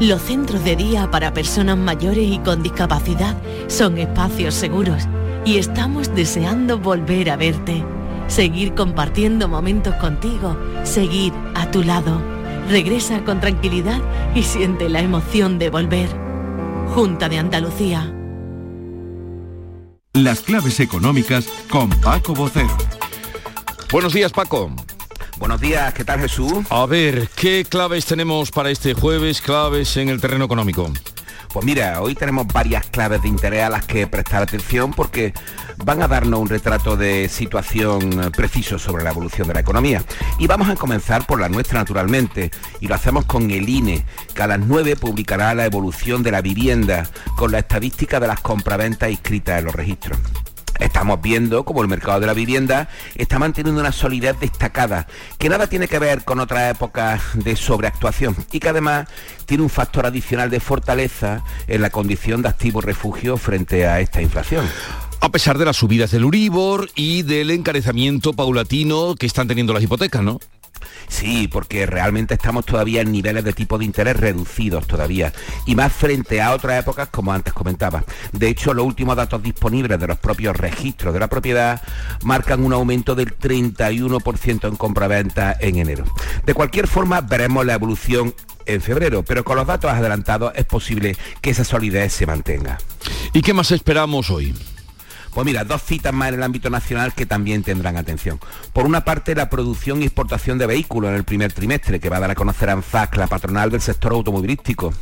Los centros de día para personas mayores y con discapacidad son espacios seguros y estamos deseando volver a verte, seguir compartiendo momentos contigo, seguir a tu lado. Regresa con tranquilidad y siente la emoción de volver. Junta de Andalucía. Las claves económicas con Paco Bocero. Buenos días, Paco. Buenos días, ¿qué tal Jesús? A ver, ¿qué claves tenemos para este jueves? Claves en el terreno económico. Pues mira, hoy tenemos varias claves de interés a las que prestar atención porque van a darnos un retrato de situación preciso sobre la evolución de la economía. Y vamos a comenzar por la nuestra naturalmente, y lo hacemos con el INE, que a las 9 publicará la evolución de la vivienda con la estadística de las compraventas inscritas en los registros. Estamos viendo como el mercado de la vivienda está manteniendo una solidez destacada, que nada tiene que ver con otras épocas de sobreactuación y que además tiene un factor adicional de fortaleza en la condición de activo refugio frente a esta inflación. A pesar de las subidas del Uribor y del encarecimiento paulatino que están teniendo las hipotecas, ¿no? Sí, porque realmente estamos todavía en niveles de tipo de interés reducidos todavía y más frente a otras épocas como antes comentaba. De hecho, los últimos datos disponibles de los propios registros de la propiedad marcan un aumento del 31% en compraventa en enero. De cualquier forma, veremos la evolución en febrero, pero con los datos adelantados es posible que esa solidez se mantenga. ¿Y qué más esperamos hoy? Pues mira, dos citas más en el ámbito nacional que también tendrán atención. Por una parte, la producción y exportación de vehículos en el primer trimestre, que va a dar a conocer ANFAC, la patronal del sector automovilístico.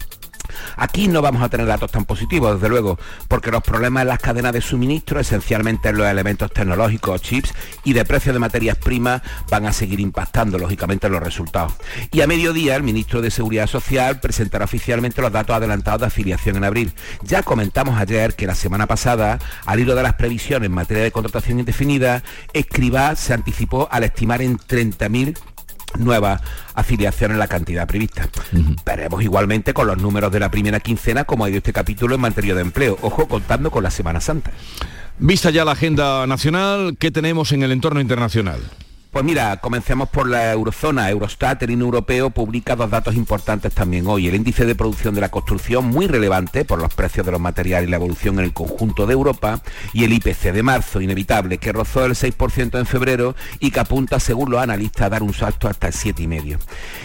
Aquí no vamos a tener datos tan positivos, desde luego, porque los problemas en las cadenas de suministro, esencialmente en los elementos tecnológicos, chips y de precio de materias primas, van a seguir impactando, lógicamente, en los resultados. Y a mediodía, el ministro de Seguridad Social presentará oficialmente los datos adelantados de afiliación en abril. Ya comentamos ayer que la semana pasada, al hilo de las previsiones en materia de contratación indefinida, Escribá se anticipó al estimar en 30.000 nuevas afiliaciones en la cantidad prevista. Veremos igualmente con los números de la primera quincena como ha ido este capítulo en materia de empleo. Ojo, contando con la Semana Santa. Vista ya la agenda nacional, ¿qué tenemos en el entorno internacional? Pues mira, comencemos por la eurozona. Eurostat, el INE europeo, publica dos datos importantes también hoy. El índice de producción de la construcción, muy relevante por los precios de los materiales y la evolución en el conjunto de Europa, y el IPC de marzo, inevitable, que rozó el 6% en febrero y que apunta, según los analistas, a dar un salto hasta el 7,5%.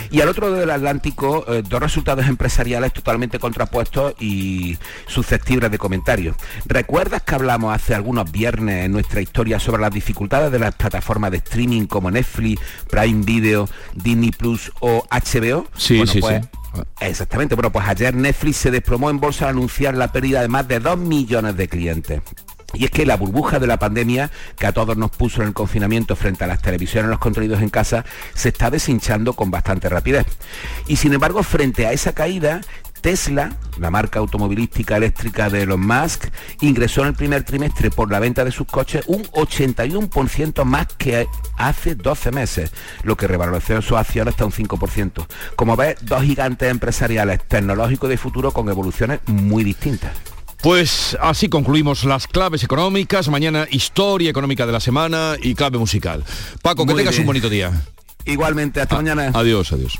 Y al otro lado del Atlántico, eh, dos resultados empresariales totalmente contrapuestos y susceptibles de comentarios. ¿Recuerdas que hablamos hace algunos viernes en nuestra historia sobre las dificultades de las plataformas de streaming como Netflix, Prime Video, Disney Plus o HBO. Sí, sí, pues, sí. Exactamente. Bueno, pues ayer Netflix se desplomó en bolsa al anunciar la pérdida de más de 2 millones de clientes. Y es que la burbuja de la pandemia que a todos nos puso en el confinamiento frente a las televisiones, los contenidos en casa, se está deshinchando con bastante rapidez. Y sin embargo, frente a esa caída, Tesla, la marca automovilística eléctrica de Elon Musk, ingresó en el primer trimestre por la venta de sus coches un 81% más que hace 12 meses, lo que revalorizó sus acciones hasta un 5%. Como ves, dos gigantes empresariales tecnológicos de futuro con evoluciones muy distintas. Pues así concluimos las claves económicas, mañana historia económica de la semana y clave musical. Paco, que Muy tengas bien. un bonito día. Igualmente, hasta mañana. Adiós, adiós.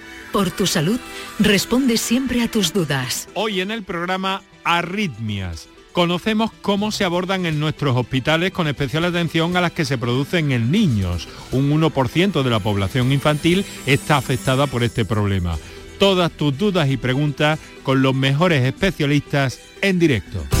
por tu salud, responde siempre a tus dudas. Hoy en el programa arritmias. Conocemos cómo se abordan en nuestros hospitales con especial atención a las que se producen en niños. Un 1% de la población infantil está afectada por este problema. Todas tus dudas y preguntas con los mejores especialistas en directo.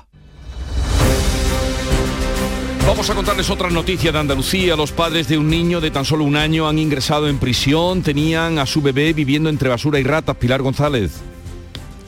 Vamos a contarles otra noticia de Andalucía. Los padres de un niño de tan solo un año han ingresado en prisión. Tenían a su bebé viviendo entre basura y ratas. Pilar González.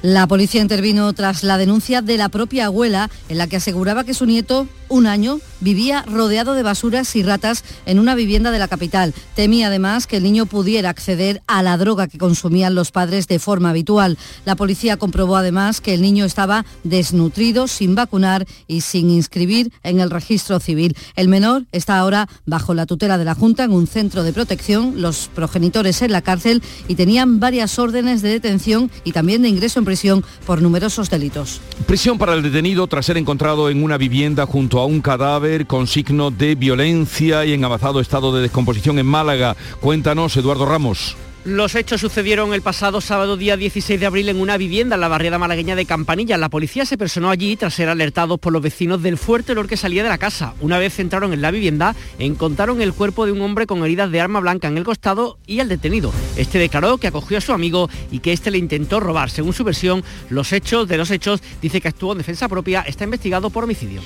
La policía intervino tras la denuncia de la propia abuela en la que aseguraba que su nieto, un año, vivía rodeado de basuras y ratas en una vivienda de la capital. Temía además que el niño pudiera acceder a la droga que consumían los padres de forma habitual. La policía comprobó además que el niño estaba desnutrido, sin vacunar y sin inscribir en el registro civil. El menor está ahora bajo la tutela de la Junta en un centro de protección, los progenitores en la cárcel y tenían varias órdenes de detención y también de ingreso en prisión por numerosos delitos. Prisión para el detenido tras ser encontrado en una vivienda junto a un cadáver con signo de violencia y en avanzado estado de descomposición en Málaga. Cuéntanos, Eduardo Ramos. Los hechos sucedieron el pasado sábado día 16 de abril en una vivienda en la barriada malagueña de Campanilla. La policía se personó allí tras ser alertados por los vecinos del fuerte olor que salía de la casa. Una vez entraron en la vivienda, encontraron el cuerpo de un hombre con heridas de arma blanca en el costado y al detenido. Este declaró que acogió a su amigo y que este le intentó robar. Según su versión, los hechos de los hechos dice que actuó en defensa propia, está investigado por homicidio.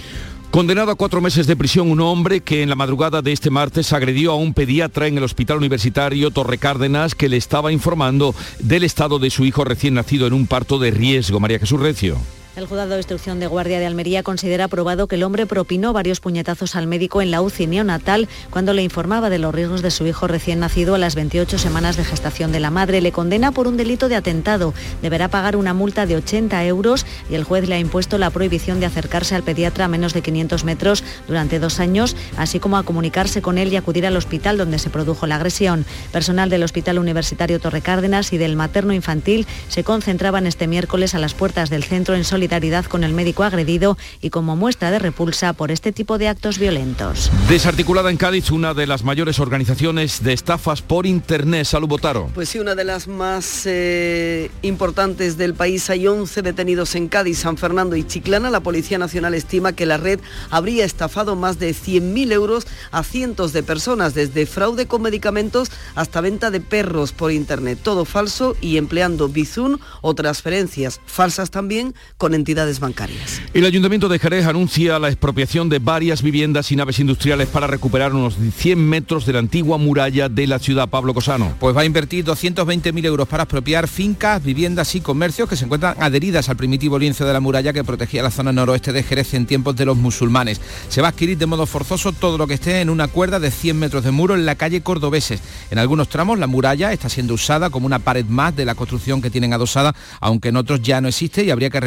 Condenado a cuatro meses de prisión un hombre que en la madrugada de este martes agredió a un pediatra en el Hospital Universitario Torre Cárdenas que le estaba informando del estado de su hijo recién nacido en un parto de riesgo. María Jesús Recio. El juzgado de instrucción de guardia de Almería considera probado que el hombre propinó varios puñetazos al médico en la UCI neonatal cuando le informaba de los riesgos de su hijo recién nacido a las 28 semanas de gestación de la madre. Le condena por un delito de atentado. Deberá pagar una multa de 80 euros y el juez le ha impuesto la prohibición de acercarse al pediatra a menos de 500 metros durante dos años, así como a comunicarse con él y acudir al hospital donde se produjo la agresión. Personal del Hospital Universitario Torre Cárdenas y del materno infantil se concentraban este miércoles a las puertas del centro en solidaridad con el médico agredido y como muestra de repulsa por este tipo de actos violentos. Desarticulada en Cádiz una de las mayores organizaciones de estafas por Internet. Salud Botaro. Pues sí, una de las más eh, importantes del país. Hay 11 detenidos en Cádiz, San Fernando y Chiclana. La Policía Nacional estima que la red habría estafado más de 100.000 euros a cientos de personas, desde fraude con medicamentos hasta venta de perros por Internet. Todo falso y empleando Bizun o transferencias falsas también con entidades bancarias. El Ayuntamiento de Jerez anuncia la expropiación de varias viviendas y naves industriales para recuperar unos 100 metros de la antigua muralla de la ciudad. Pablo Cosano. Pues va a invertir 220.000 euros para expropiar fincas, viviendas y comercios que se encuentran adheridas al primitivo lienzo de la muralla que protegía la zona noroeste de Jerez en tiempos de los musulmanes. Se va a adquirir de modo forzoso todo lo que esté en una cuerda de 100 metros de muro en la calle Cordobeses. En algunos tramos la muralla está siendo usada como una pared más de la construcción que tienen adosada, aunque en otros ya no existe y habría que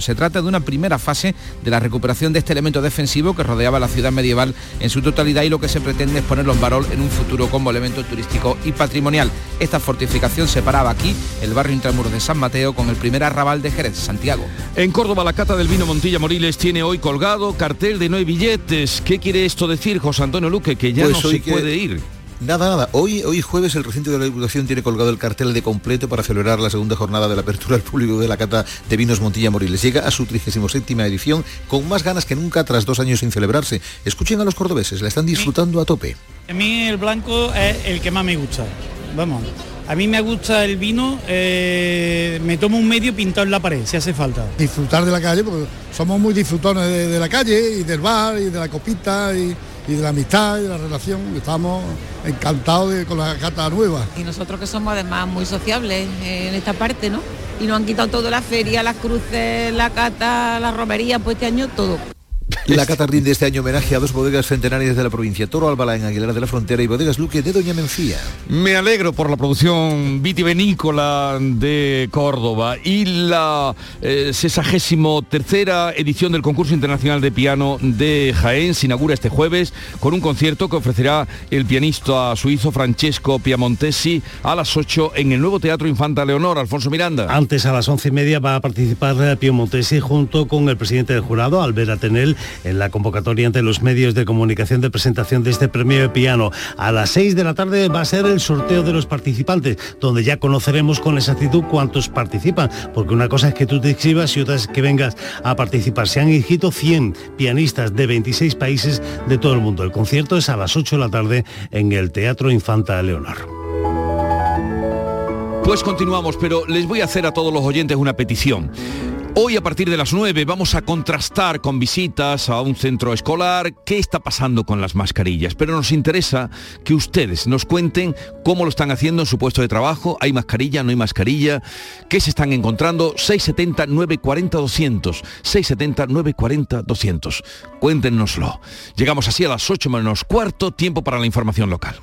Se trata de una primera fase de la recuperación de este elemento defensivo que rodeaba la ciudad medieval en su totalidad y lo que se pretende es ponerlo en valor en un futuro como elemento turístico y patrimonial. Esta fortificación separaba aquí el barrio intramuros de San Mateo con el primer arrabal de Jerez, Santiago. En Córdoba, la cata del vino Montilla Moriles tiene hoy colgado cartel de no hay billetes. ¿Qué quiere esto decir, José Antonio Luque? Que ya Pues no se que- puede ir. Nada, nada. Hoy, hoy jueves el recinto de la Diputación tiene colgado el cartel de completo para celebrar la segunda jornada de la apertura al público de la cata de vinos Montilla Moriles. Llega a su 37 edición con más ganas que nunca tras dos años sin celebrarse. Escuchen a los cordobeses, la están disfrutando a tope. A mí el blanco es el que más me gusta. Vamos, a mí me gusta el vino, eh, me tomo un medio pintado en la pared, si hace falta. disfrutar de la calle, porque somos muy disfrutones de, de la calle y del bar y de la copita y, y de la amistad y de la relación. Estamos encantados con la cata nueva. Y nosotros que somos además muy sociables eh, en esta parte, ¿no? Y nos han quitado todo la feria, las cruces, la cata, la romería, pues este año todo. La cata rinde este año homenaje a dos bodegas centenarias de la provincia, Toro Albalá en Aguilar de la Frontera y Bodegas Luque de Doña Mencía. Me alegro por la producción vitivinícola de Córdoba y la eh, 63 tercera edición del concurso internacional de piano de Jaén se inaugura este jueves con un concierto que ofrecerá el pianista suizo Francesco Piamontesi a las 8 en el nuevo Teatro Infanta Leonor, Alfonso Miranda. Antes a las once y media va a participar eh, Piamontesi junto con el presidente del jurado, Albert Atenel, en la convocatoria ante los medios de comunicación de presentación de este premio de piano. A las 6 de la tarde va a ser el sorteo de los participantes, donde ya conoceremos con exactitud cuántos participan, porque una cosa es que tú te inscribas y otra es que vengas a participar. Se han inscrito 100 pianistas de 26 países de todo el mundo. El concierto es a las 8 de la tarde en el Teatro Infanta Leonor. Pues continuamos, pero les voy a hacer a todos los oyentes una petición. Hoy a partir de las 9 vamos a contrastar con visitas a un centro escolar qué está pasando con las mascarillas, pero nos interesa que ustedes nos cuenten cómo lo están haciendo en su puesto de trabajo, hay mascarilla, no hay mascarilla, qué se están encontrando, 670 940 200, 670 940 200. Cuéntenoslo. Llegamos así a las 8 menos cuarto, tiempo para la información local.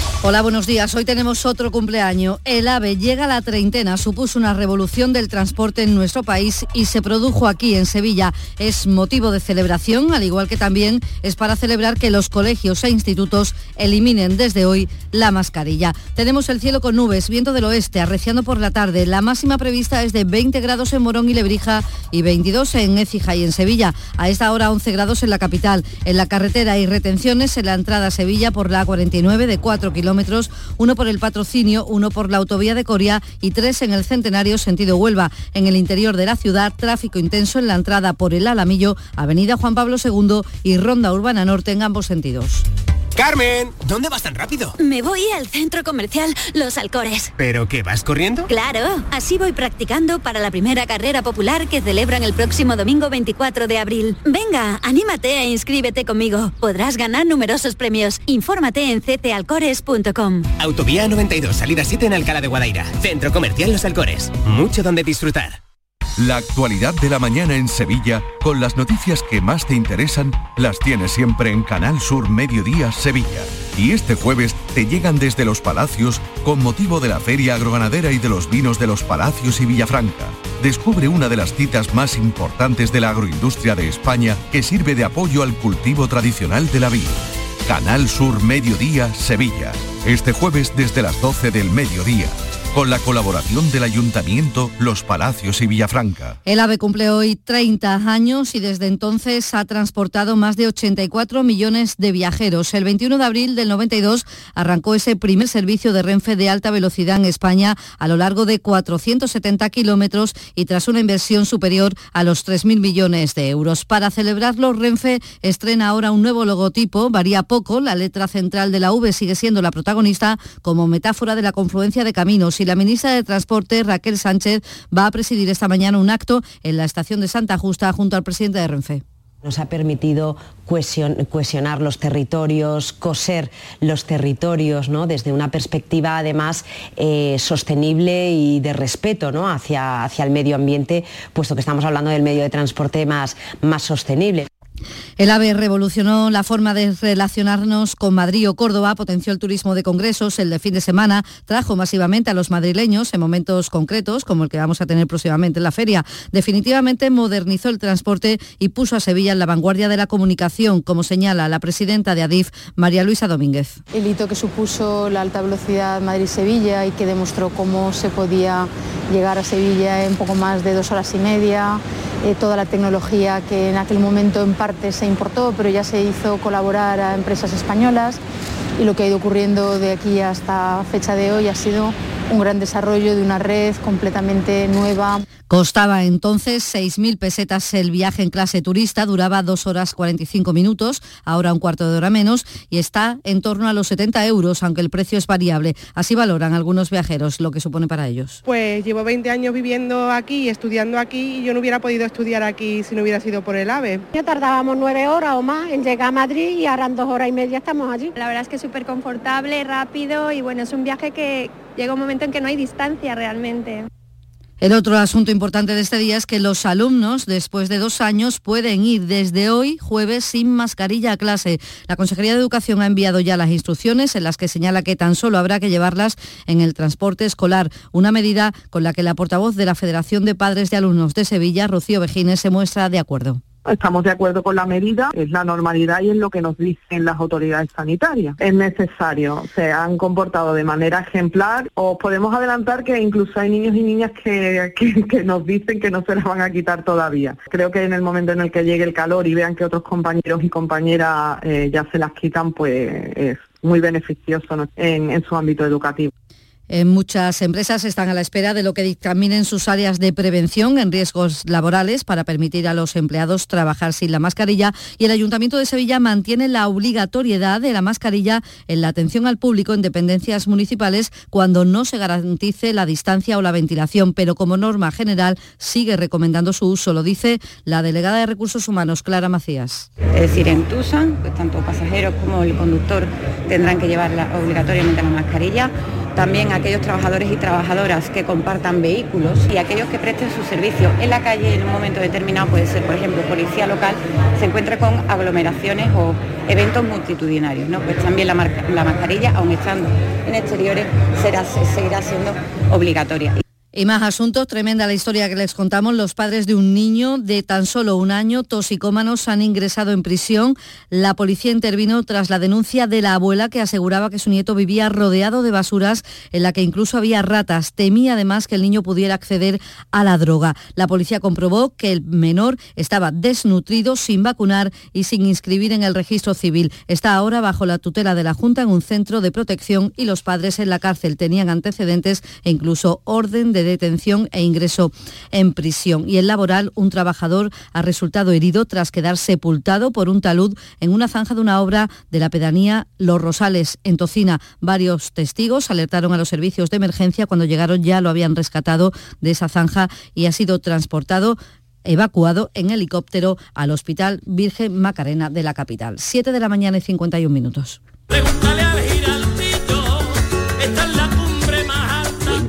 Hola, buenos días. Hoy tenemos otro cumpleaños. El AVE llega a la treintena, supuso una revolución del transporte en nuestro país y se produjo aquí en Sevilla. Es motivo de celebración, al igual que también es para celebrar que los colegios e institutos eliminen desde hoy la mascarilla. Tenemos el cielo con nubes, viento del oeste, arreciando por la tarde. La máxima prevista es de 20 grados en Morón y Lebrija y 22 en Écija y en Sevilla. A esta hora 11 grados en la capital. En la carretera hay retenciones en la entrada a Sevilla por la 49 de 4 kilómetros uno por el patrocinio, uno por la autovía de Coria y tres en el Centenario sentido Huelva. En el interior de la ciudad, tráfico intenso en la entrada por el Alamillo, Avenida Juan Pablo II y Ronda Urbana Norte en ambos sentidos. Carmen, ¿dónde vas tan rápido? Me voy al centro comercial Los Alcores. ¿Pero qué vas corriendo? Claro, así voy practicando para la primera carrera popular que celebran el próximo domingo 24 de abril. Venga, anímate e inscríbete conmigo. Podrás ganar numerosos premios. Infórmate en ctalcores.com. Autovía 92, salida 7 en Alcalá de Guadaira. Centro comercial Los Alcores. Mucho donde disfrutar. La actualidad de la mañana en Sevilla, con las noticias que más te interesan, las tienes siempre en Canal Sur Mediodía Sevilla. Y este jueves te llegan desde Los Palacios con motivo de la Feria Agroganadera y de los vinos de Los Palacios y Villafranca. Descubre una de las citas más importantes de la agroindustria de España que sirve de apoyo al cultivo tradicional de la vid. Canal Sur Mediodía Sevilla. Este jueves desde las 12 del mediodía con la colaboración del Ayuntamiento, Los Palacios y Villafranca. El AVE cumple hoy 30 años y desde entonces ha transportado más de 84 millones de viajeros. El 21 de abril del 92 arrancó ese primer servicio de Renfe de alta velocidad en España a lo largo de 470 kilómetros y tras una inversión superior a los 3.000 millones de euros. Para celebrarlo, Renfe estrena ahora un nuevo logotipo, varía poco, la letra central de la V sigue siendo la protagonista como metáfora de la confluencia de caminos y la ministra de Transporte, Raquel Sánchez, va a presidir esta mañana un acto en la estación de Santa Justa junto al presidente de Renfe. Nos ha permitido cohesionar los territorios, coser los territorios, ¿no? desde una perspectiva además eh, sostenible y de respeto ¿no? hacia, hacia el medio ambiente, puesto que estamos hablando del medio de transporte más, más sostenible. El AVE revolucionó la forma de relacionarnos con Madrid o Córdoba, potenció el turismo de congresos, el de fin de semana, trajo masivamente a los madrileños en momentos concretos, como el que vamos a tener próximamente en la feria. Definitivamente modernizó el transporte y puso a Sevilla en la vanguardia de la comunicación, como señala la presidenta de ADIF, María Luisa Domínguez. El hito que supuso la alta velocidad Madrid-Sevilla y que demostró cómo se podía llegar a Sevilla en poco más de dos horas y media, eh, toda la tecnología que en aquel momento en parte se importó, pero ya se hizo colaborar a empresas españolas y lo que ha ido ocurriendo de aquí hasta fecha de hoy ha sido un gran desarrollo de una red completamente nueva. Costaba entonces 6.000 pesetas el viaje en clase turista, duraba 2 horas 45 minutos, ahora un cuarto de hora menos, y está en torno a los 70 euros, aunque el precio es variable. Así valoran algunos viajeros lo que supone para ellos. Pues llevo 20 años viviendo aquí, estudiando aquí, y yo no hubiera podido estudiar aquí si no hubiera sido por el AVE. Ya tardábamos nueve horas o más en llegar a Madrid y ahora en dos horas y media estamos allí. La verdad es que súper confortable, rápido y bueno, es un viaje que llega un momento en que no hay distancia realmente. El otro asunto importante de este día es que los alumnos, después de dos años, pueden ir desde hoy, jueves, sin mascarilla a clase. La Consejería de Educación ha enviado ya las instrucciones en las que señala que tan solo habrá que llevarlas en el transporte escolar, una medida con la que la portavoz de la Federación de Padres de Alumnos de Sevilla, Rocío Vejines, se muestra de acuerdo. Estamos de acuerdo con la medida, es la normalidad y es lo que nos dicen las autoridades sanitarias. Es necesario, se han comportado de manera ejemplar. Os podemos adelantar que incluso hay niños y niñas que, que, nos dicen que no se las van a quitar todavía. Creo que en el momento en el que llegue el calor y vean que otros compañeros y compañeras eh, ya se las quitan, pues es muy beneficioso en, en su ámbito educativo. En muchas empresas están a la espera de lo que dictaminen sus áreas de prevención en riesgos laborales para permitir a los empleados trabajar sin la mascarilla. Y el Ayuntamiento de Sevilla mantiene la obligatoriedad de la mascarilla en la atención al público en dependencias municipales cuando no se garantice la distancia o la ventilación, pero como norma general sigue recomendando su uso, lo dice la delegada de Recursos Humanos, Clara Macías. Es decir, en Tusan, pues tanto pasajeros como el conductor tendrán que llevar la- obligatoriamente la mascarilla también aquellos trabajadores y trabajadoras que compartan vehículos y aquellos que presten su servicio en la calle en un momento determinado, puede ser por ejemplo policía local, se encuentra con aglomeraciones o eventos multitudinarios. ¿no? Pues también la, la mascarilla, aun estando en exteriores, será, seguirá siendo obligatoria. Y más asuntos, tremenda la historia que les contamos. Los padres de un niño de tan solo un año, toxicómanos, han ingresado en prisión. La policía intervino tras la denuncia de la abuela que aseguraba que su nieto vivía rodeado de basuras en la que incluso había ratas. Temía además que el niño pudiera acceder a la droga. La policía comprobó que el menor estaba desnutrido, sin vacunar y sin inscribir en el registro civil. Está ahora bajo la tutela de la Junta en un centro de protección y los padres en la cárcel tenían antecedentes e incluso orden de detención e ingreso en prisión. Y en laboral, un trabajador ha resultado herido tras quedar sepultado por un talud en una zanja de una obra de la pedanía Los Rosales, en Tocina. Varios testigos alertaron a los servicios de emergencia cuando llegaron ya lo habían rescatado de esa zanja y ha sido transportado evacuado en helicóptero al Hospital Virgen Macarena de la capital. 7 de la mañana y 51 minutos.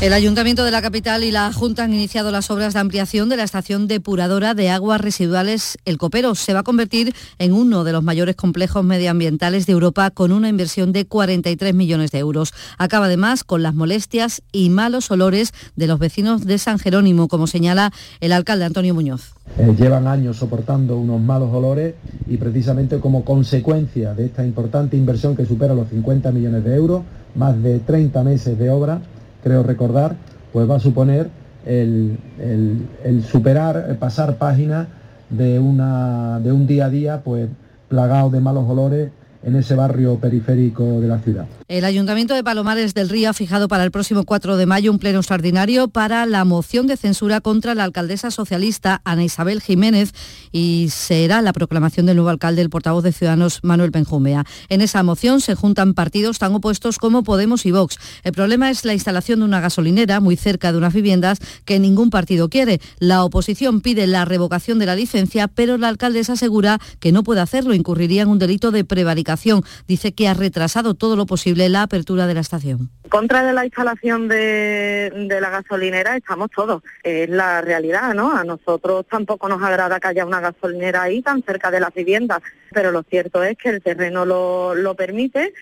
El Ayuntamiento de la capital y la Junta han iniciado las obras de ampliación de la estación depuradora de aguas residuales El Copero. Se va a convertir en uno de los mayores complejos medioambientales de Europa con una inversión de 43 millones de euros. Acaba además con las molestias y malos olores de los vecinos de San Jerónimo, como señala el alcalde Antonio Muñoz. Eh, llevan años soportando unos malos olores y precisamente como consecuencia de esta importante inversión que supera los 50 millones de euros, más de 30 meses de obra, creo recordar, pues va a suponer el, el- superar, el pasar página de, una, de un día a día pues plagado de malos olores en ese barrio periférico de la ciudad. El Ayuntamiento de Palomares del Río ha fijado para el próximo 4 de mayo un pleno extraordinario para la moción de censura contra la alcaldesa socialista Ana Isabel Jiménez y será la proclamación del nuevo alcalde, el portavoz de Ciudadanos Manuel Benjumea. En esa moción se juntan partidos tan opuestos como Podemos y Vox. El problema es la instalación de una gasolinera muy cerca de unas viviendas que ningún partido quiere. La oposición pide la revocación de la licencia, pero la alcaldesa asegura que no puede hacerlo, incurriría en un delito de prevaricación. Dice que ha retrasado todo lo posible la apertura de la estación. Contra de la instalación de, de la gasolinera estamos todos. Es la realidad, ¿no? A nosotros tampoco nos agrada que haya una gasolinera ahí tan cerca de las viviendas, pero lo cierto es que el terreno lo, lo permite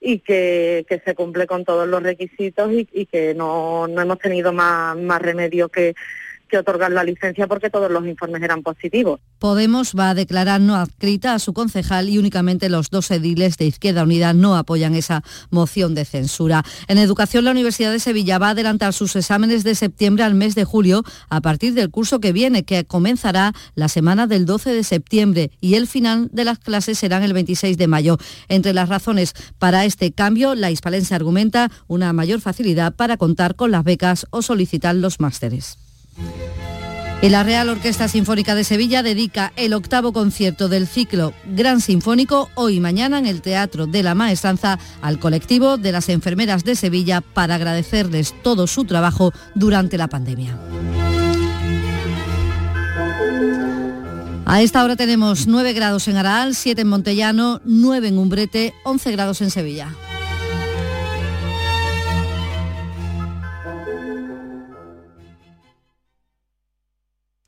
y que, que, se cumple con todos los requisitos y, que no, no, hemos tenido más remedio que, que otorgar la licencia porque todos los informes eran positivos. Podemos va a declarar no adscrita a su concejal y únicamente los dos ediles de Izquierda Unida no apoyan esa moción de censura. En educación, la Universidad de Sevilla va a adelantar sus exámenes de septiembre al mes de julio a partir del curso que viene, que comenzará la semana del 12 de septiembre y el final de las clases serán el 26 de mayo. Entre las razones para este cambio, la hispalense argumenta una mayor facilidad para contar con las becas o solicitar los másteres. Y la Real Orquesta Sinfónica de Sevilla dedica el octavo concierto del ciclo Gran Sinfónico hoy y mañana en el Teatro de la Maestranza al colectivo de las enfermeras de Sevilla para agradecerles todo su trabajo durante la pandemia. A esta hora tenemos 9 grados en Araal, 7 en Montellano, 9 en Umbrete, 11 grados en Sevilla.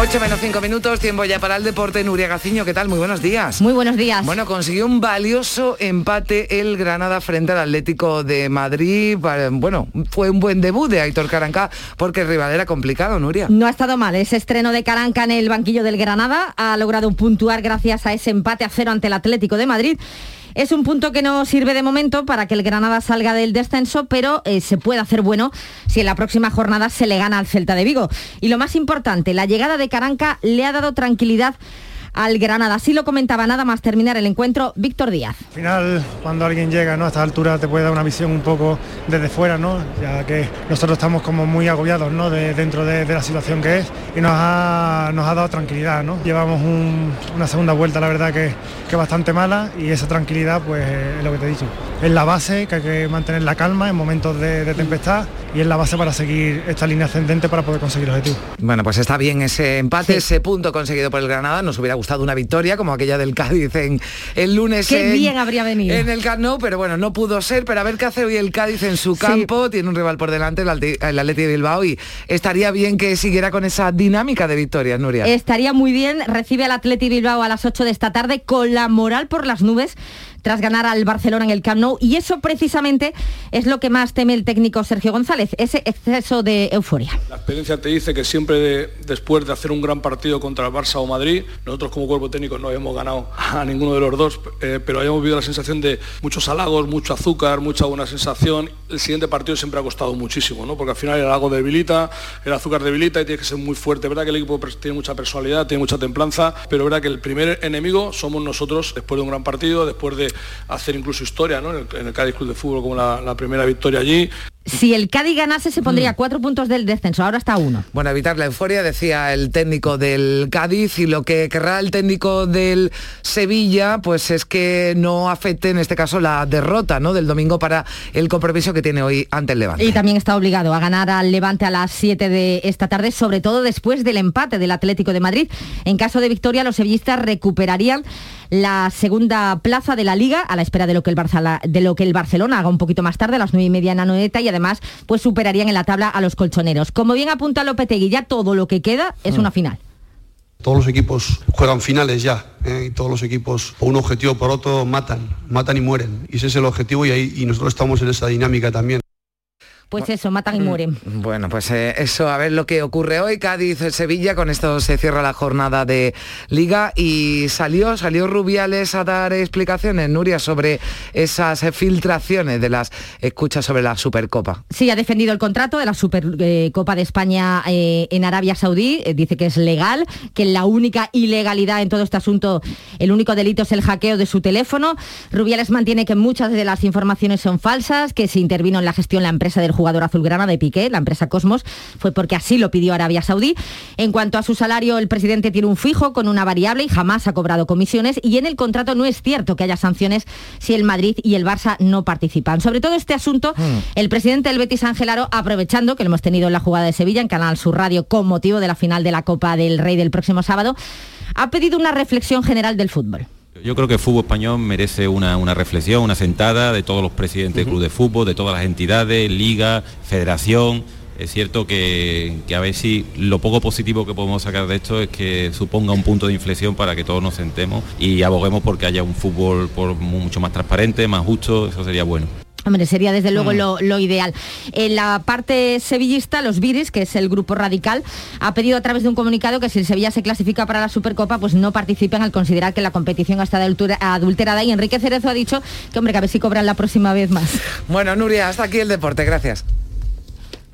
8 menos 5 minutos, tiempo ya para el deporte. Nuria Gaciño, ¿qué tal? Muy buenos días. Muy buenos días. Bueno, consiguió un valioso empate el Granada frente al Atlético de Madrid. Bueno, fue un buen debut de Aitor Caranca porque el rival era complicado, Nuria. No ha estado mal. Ese estreno de Caranca en el banquillo del Granada ha logrado puntuar gracias a ese empate a cero ante el Atlético de Madrid. Es un punto que no sirve de momento para que el Granada salga del descenso, pero eh, se puede hacer bueno si en la próxima jornada se le gana al Celta de Vigo. Y lo más importante, la llegada de Caranca le ha dado tranquilidad al Granada. Así lo comentaba nada más terminar el encuentro Víctor Díaz. Al final, cuando alguien llega ¿no? a esta altura te puede dar una visión un poco desde fuera, ¿no? ya que nosotros estamos como muy agobiados ¿no? de, dentro de, la situación que es y nos ha, nos ha dado tranquilidad. ¿no? Llevamos un, una segunda vuelta, la verdad que, que bastante mala y esa tranquilidad pues es lo que te he dicho. Es la base que hay que mantener la calma en momentos de tempestad y es la base para seguir esta línea ascendente para poder conseguir el objetivo. Bueno, pues está bien ese empate, sí. ese punto conseguido por el Granada. Nos hubiera gustado una victoria como aquella del Cádiz en el lunes. Qué en, bien habría venido. En el Camp Nou, pero bueno, no pudo ser. Pero a ver qué hace hoy el Cádiz en su campo. Sí. Tiene un rival por delante, el, el Atleti de Bilbao, y estaría bien que siguiera con esa dinámica de victorias, Nuria. Estaría muy bien. Recibe al Atleti Bilbao a las 8 de esta tarde con la moral por las nubes tras ganar al Barcelona en el Camp Nou y eso precisamente es lo que más teme el técnico Sergio González, ese exceso de euforia. La experiencia te dice que siempre de, después de hacer un gran partido contra el Barça o Madrid, nosotros como cuerpo técnico no habíamos ganado a ninguno de los dos, eh, pero habíamos vivido la sensación de muchos halagos, mucho azúcar, mucha buena sensación. El siguiente partido siempre ha costado muchísimo, ¿no? porque al final el halago debilita, el azúcar debilita y tiene que ser muy fuerte. verdad que el equipo tiene mucha personalidad, tiene mucha templanza, pero verdad que el primer enemigo somos nosotros después de un gran partido, después de hacer incluso historia ¿no? en, el, Cádiz Club de Fútbol como la primera victoria allí. Si el Cádiz ganase se pondría mm. cuatro puntos del descenso, ahora está uno. Bueno, evitar la euforia, decía el técnico del Cádiz, y lo que querrá el técnico del Sevilla, pues es que no afecte en este caso la derrota ¿no? del domingo para el compromiso que tiene hoy ante el Levante. Y también está obligado a ganar al Levante a las 7 de esta tarde, sobre todo después del empate del Atlético de Madrid. En caso de victoria, los sevillistas recuperarían la segunda plaza de la liga a la espera de lo que el, Barça, de lo que el Barcelona haga un poquito más tarde a las nueve y media en Anoeta y además pues superarían en la tabla a los colchoneros. Como bien apunta Lopetegui, ya todo lo que queda es una final. Todos los equipos juegan finales ya, ¿eh? y todos los equipos, por un objetivo por otro, matan, matan y mueren. Y ese es el objetivo y, ahí, y nosotros estamos en esa dinámica también. Pues eso, matan y Mm, mueren. Bueno, pues eh, eso, a ver lo que ocurre hoy. Cádiz-Sevilla, con esto se cierra la jornada de Liga y salió, salió Rubiales a dar explicaciones, Nuria, sobre esas eh, filtraciones de las escuchas sobre la Supercopa. Sí, ha defendido el contrato de la Supercopa de España eh, en Arabia Saudí. Eh, dice que es legal, que la única ilegalidad en todo este asunto, el único delito es el hackeo de su teléfono. Rubiales mantiene que muchas de las informaciones son falsas, que se intervino en la gestión la empresa del jugador azulgrana de Piqué, la empresa Cosmos, fue porque así lo pidió Arabia Saudí. En cuanto a su salario, el presidente tiene un fijo con una variable y jamás ha cobrado comisiones y en el contrato no es cierto que haya sanciones si el Madrid y el Barça no participan. Sobre todo este asunto, el presidente del Betis Ángel Aro, aprovechando que lo hemos tenido en la jugada de Sevilla en Canal Sur Radio con motivo de la final de la Copa del Rey del próximo sábado, ha pedido una reflexión general del fútbol. Yo creo que el fútbol español merece una, una reflexión, una sentada de todos los presidentes del club de fútbol, de todas las entidades, liga, federación. Es cierto que, que a ver si lo poco positivo que podemos sacar de esto es que suponga un punto de inflexión para que todos nos sentemos y aboguemos porque haya un fútbol por mucho más transparente, más justo, eso sería bueno. Hombre, sería desde luego lo, lo ideal. En la parte sevillista, los Viris, que es el grupo radical, ha pedido a través de un comunicado que si el Sevilla se clasifica para la Supercopa, pues no participen al considerar que la competición está adultera- adulterada. Y Enrique Cerezo ha dicho que, hombre, que a ver si cobran la próxima vez más. Bueno, Nuria, hasta aquí el deporte, gracias.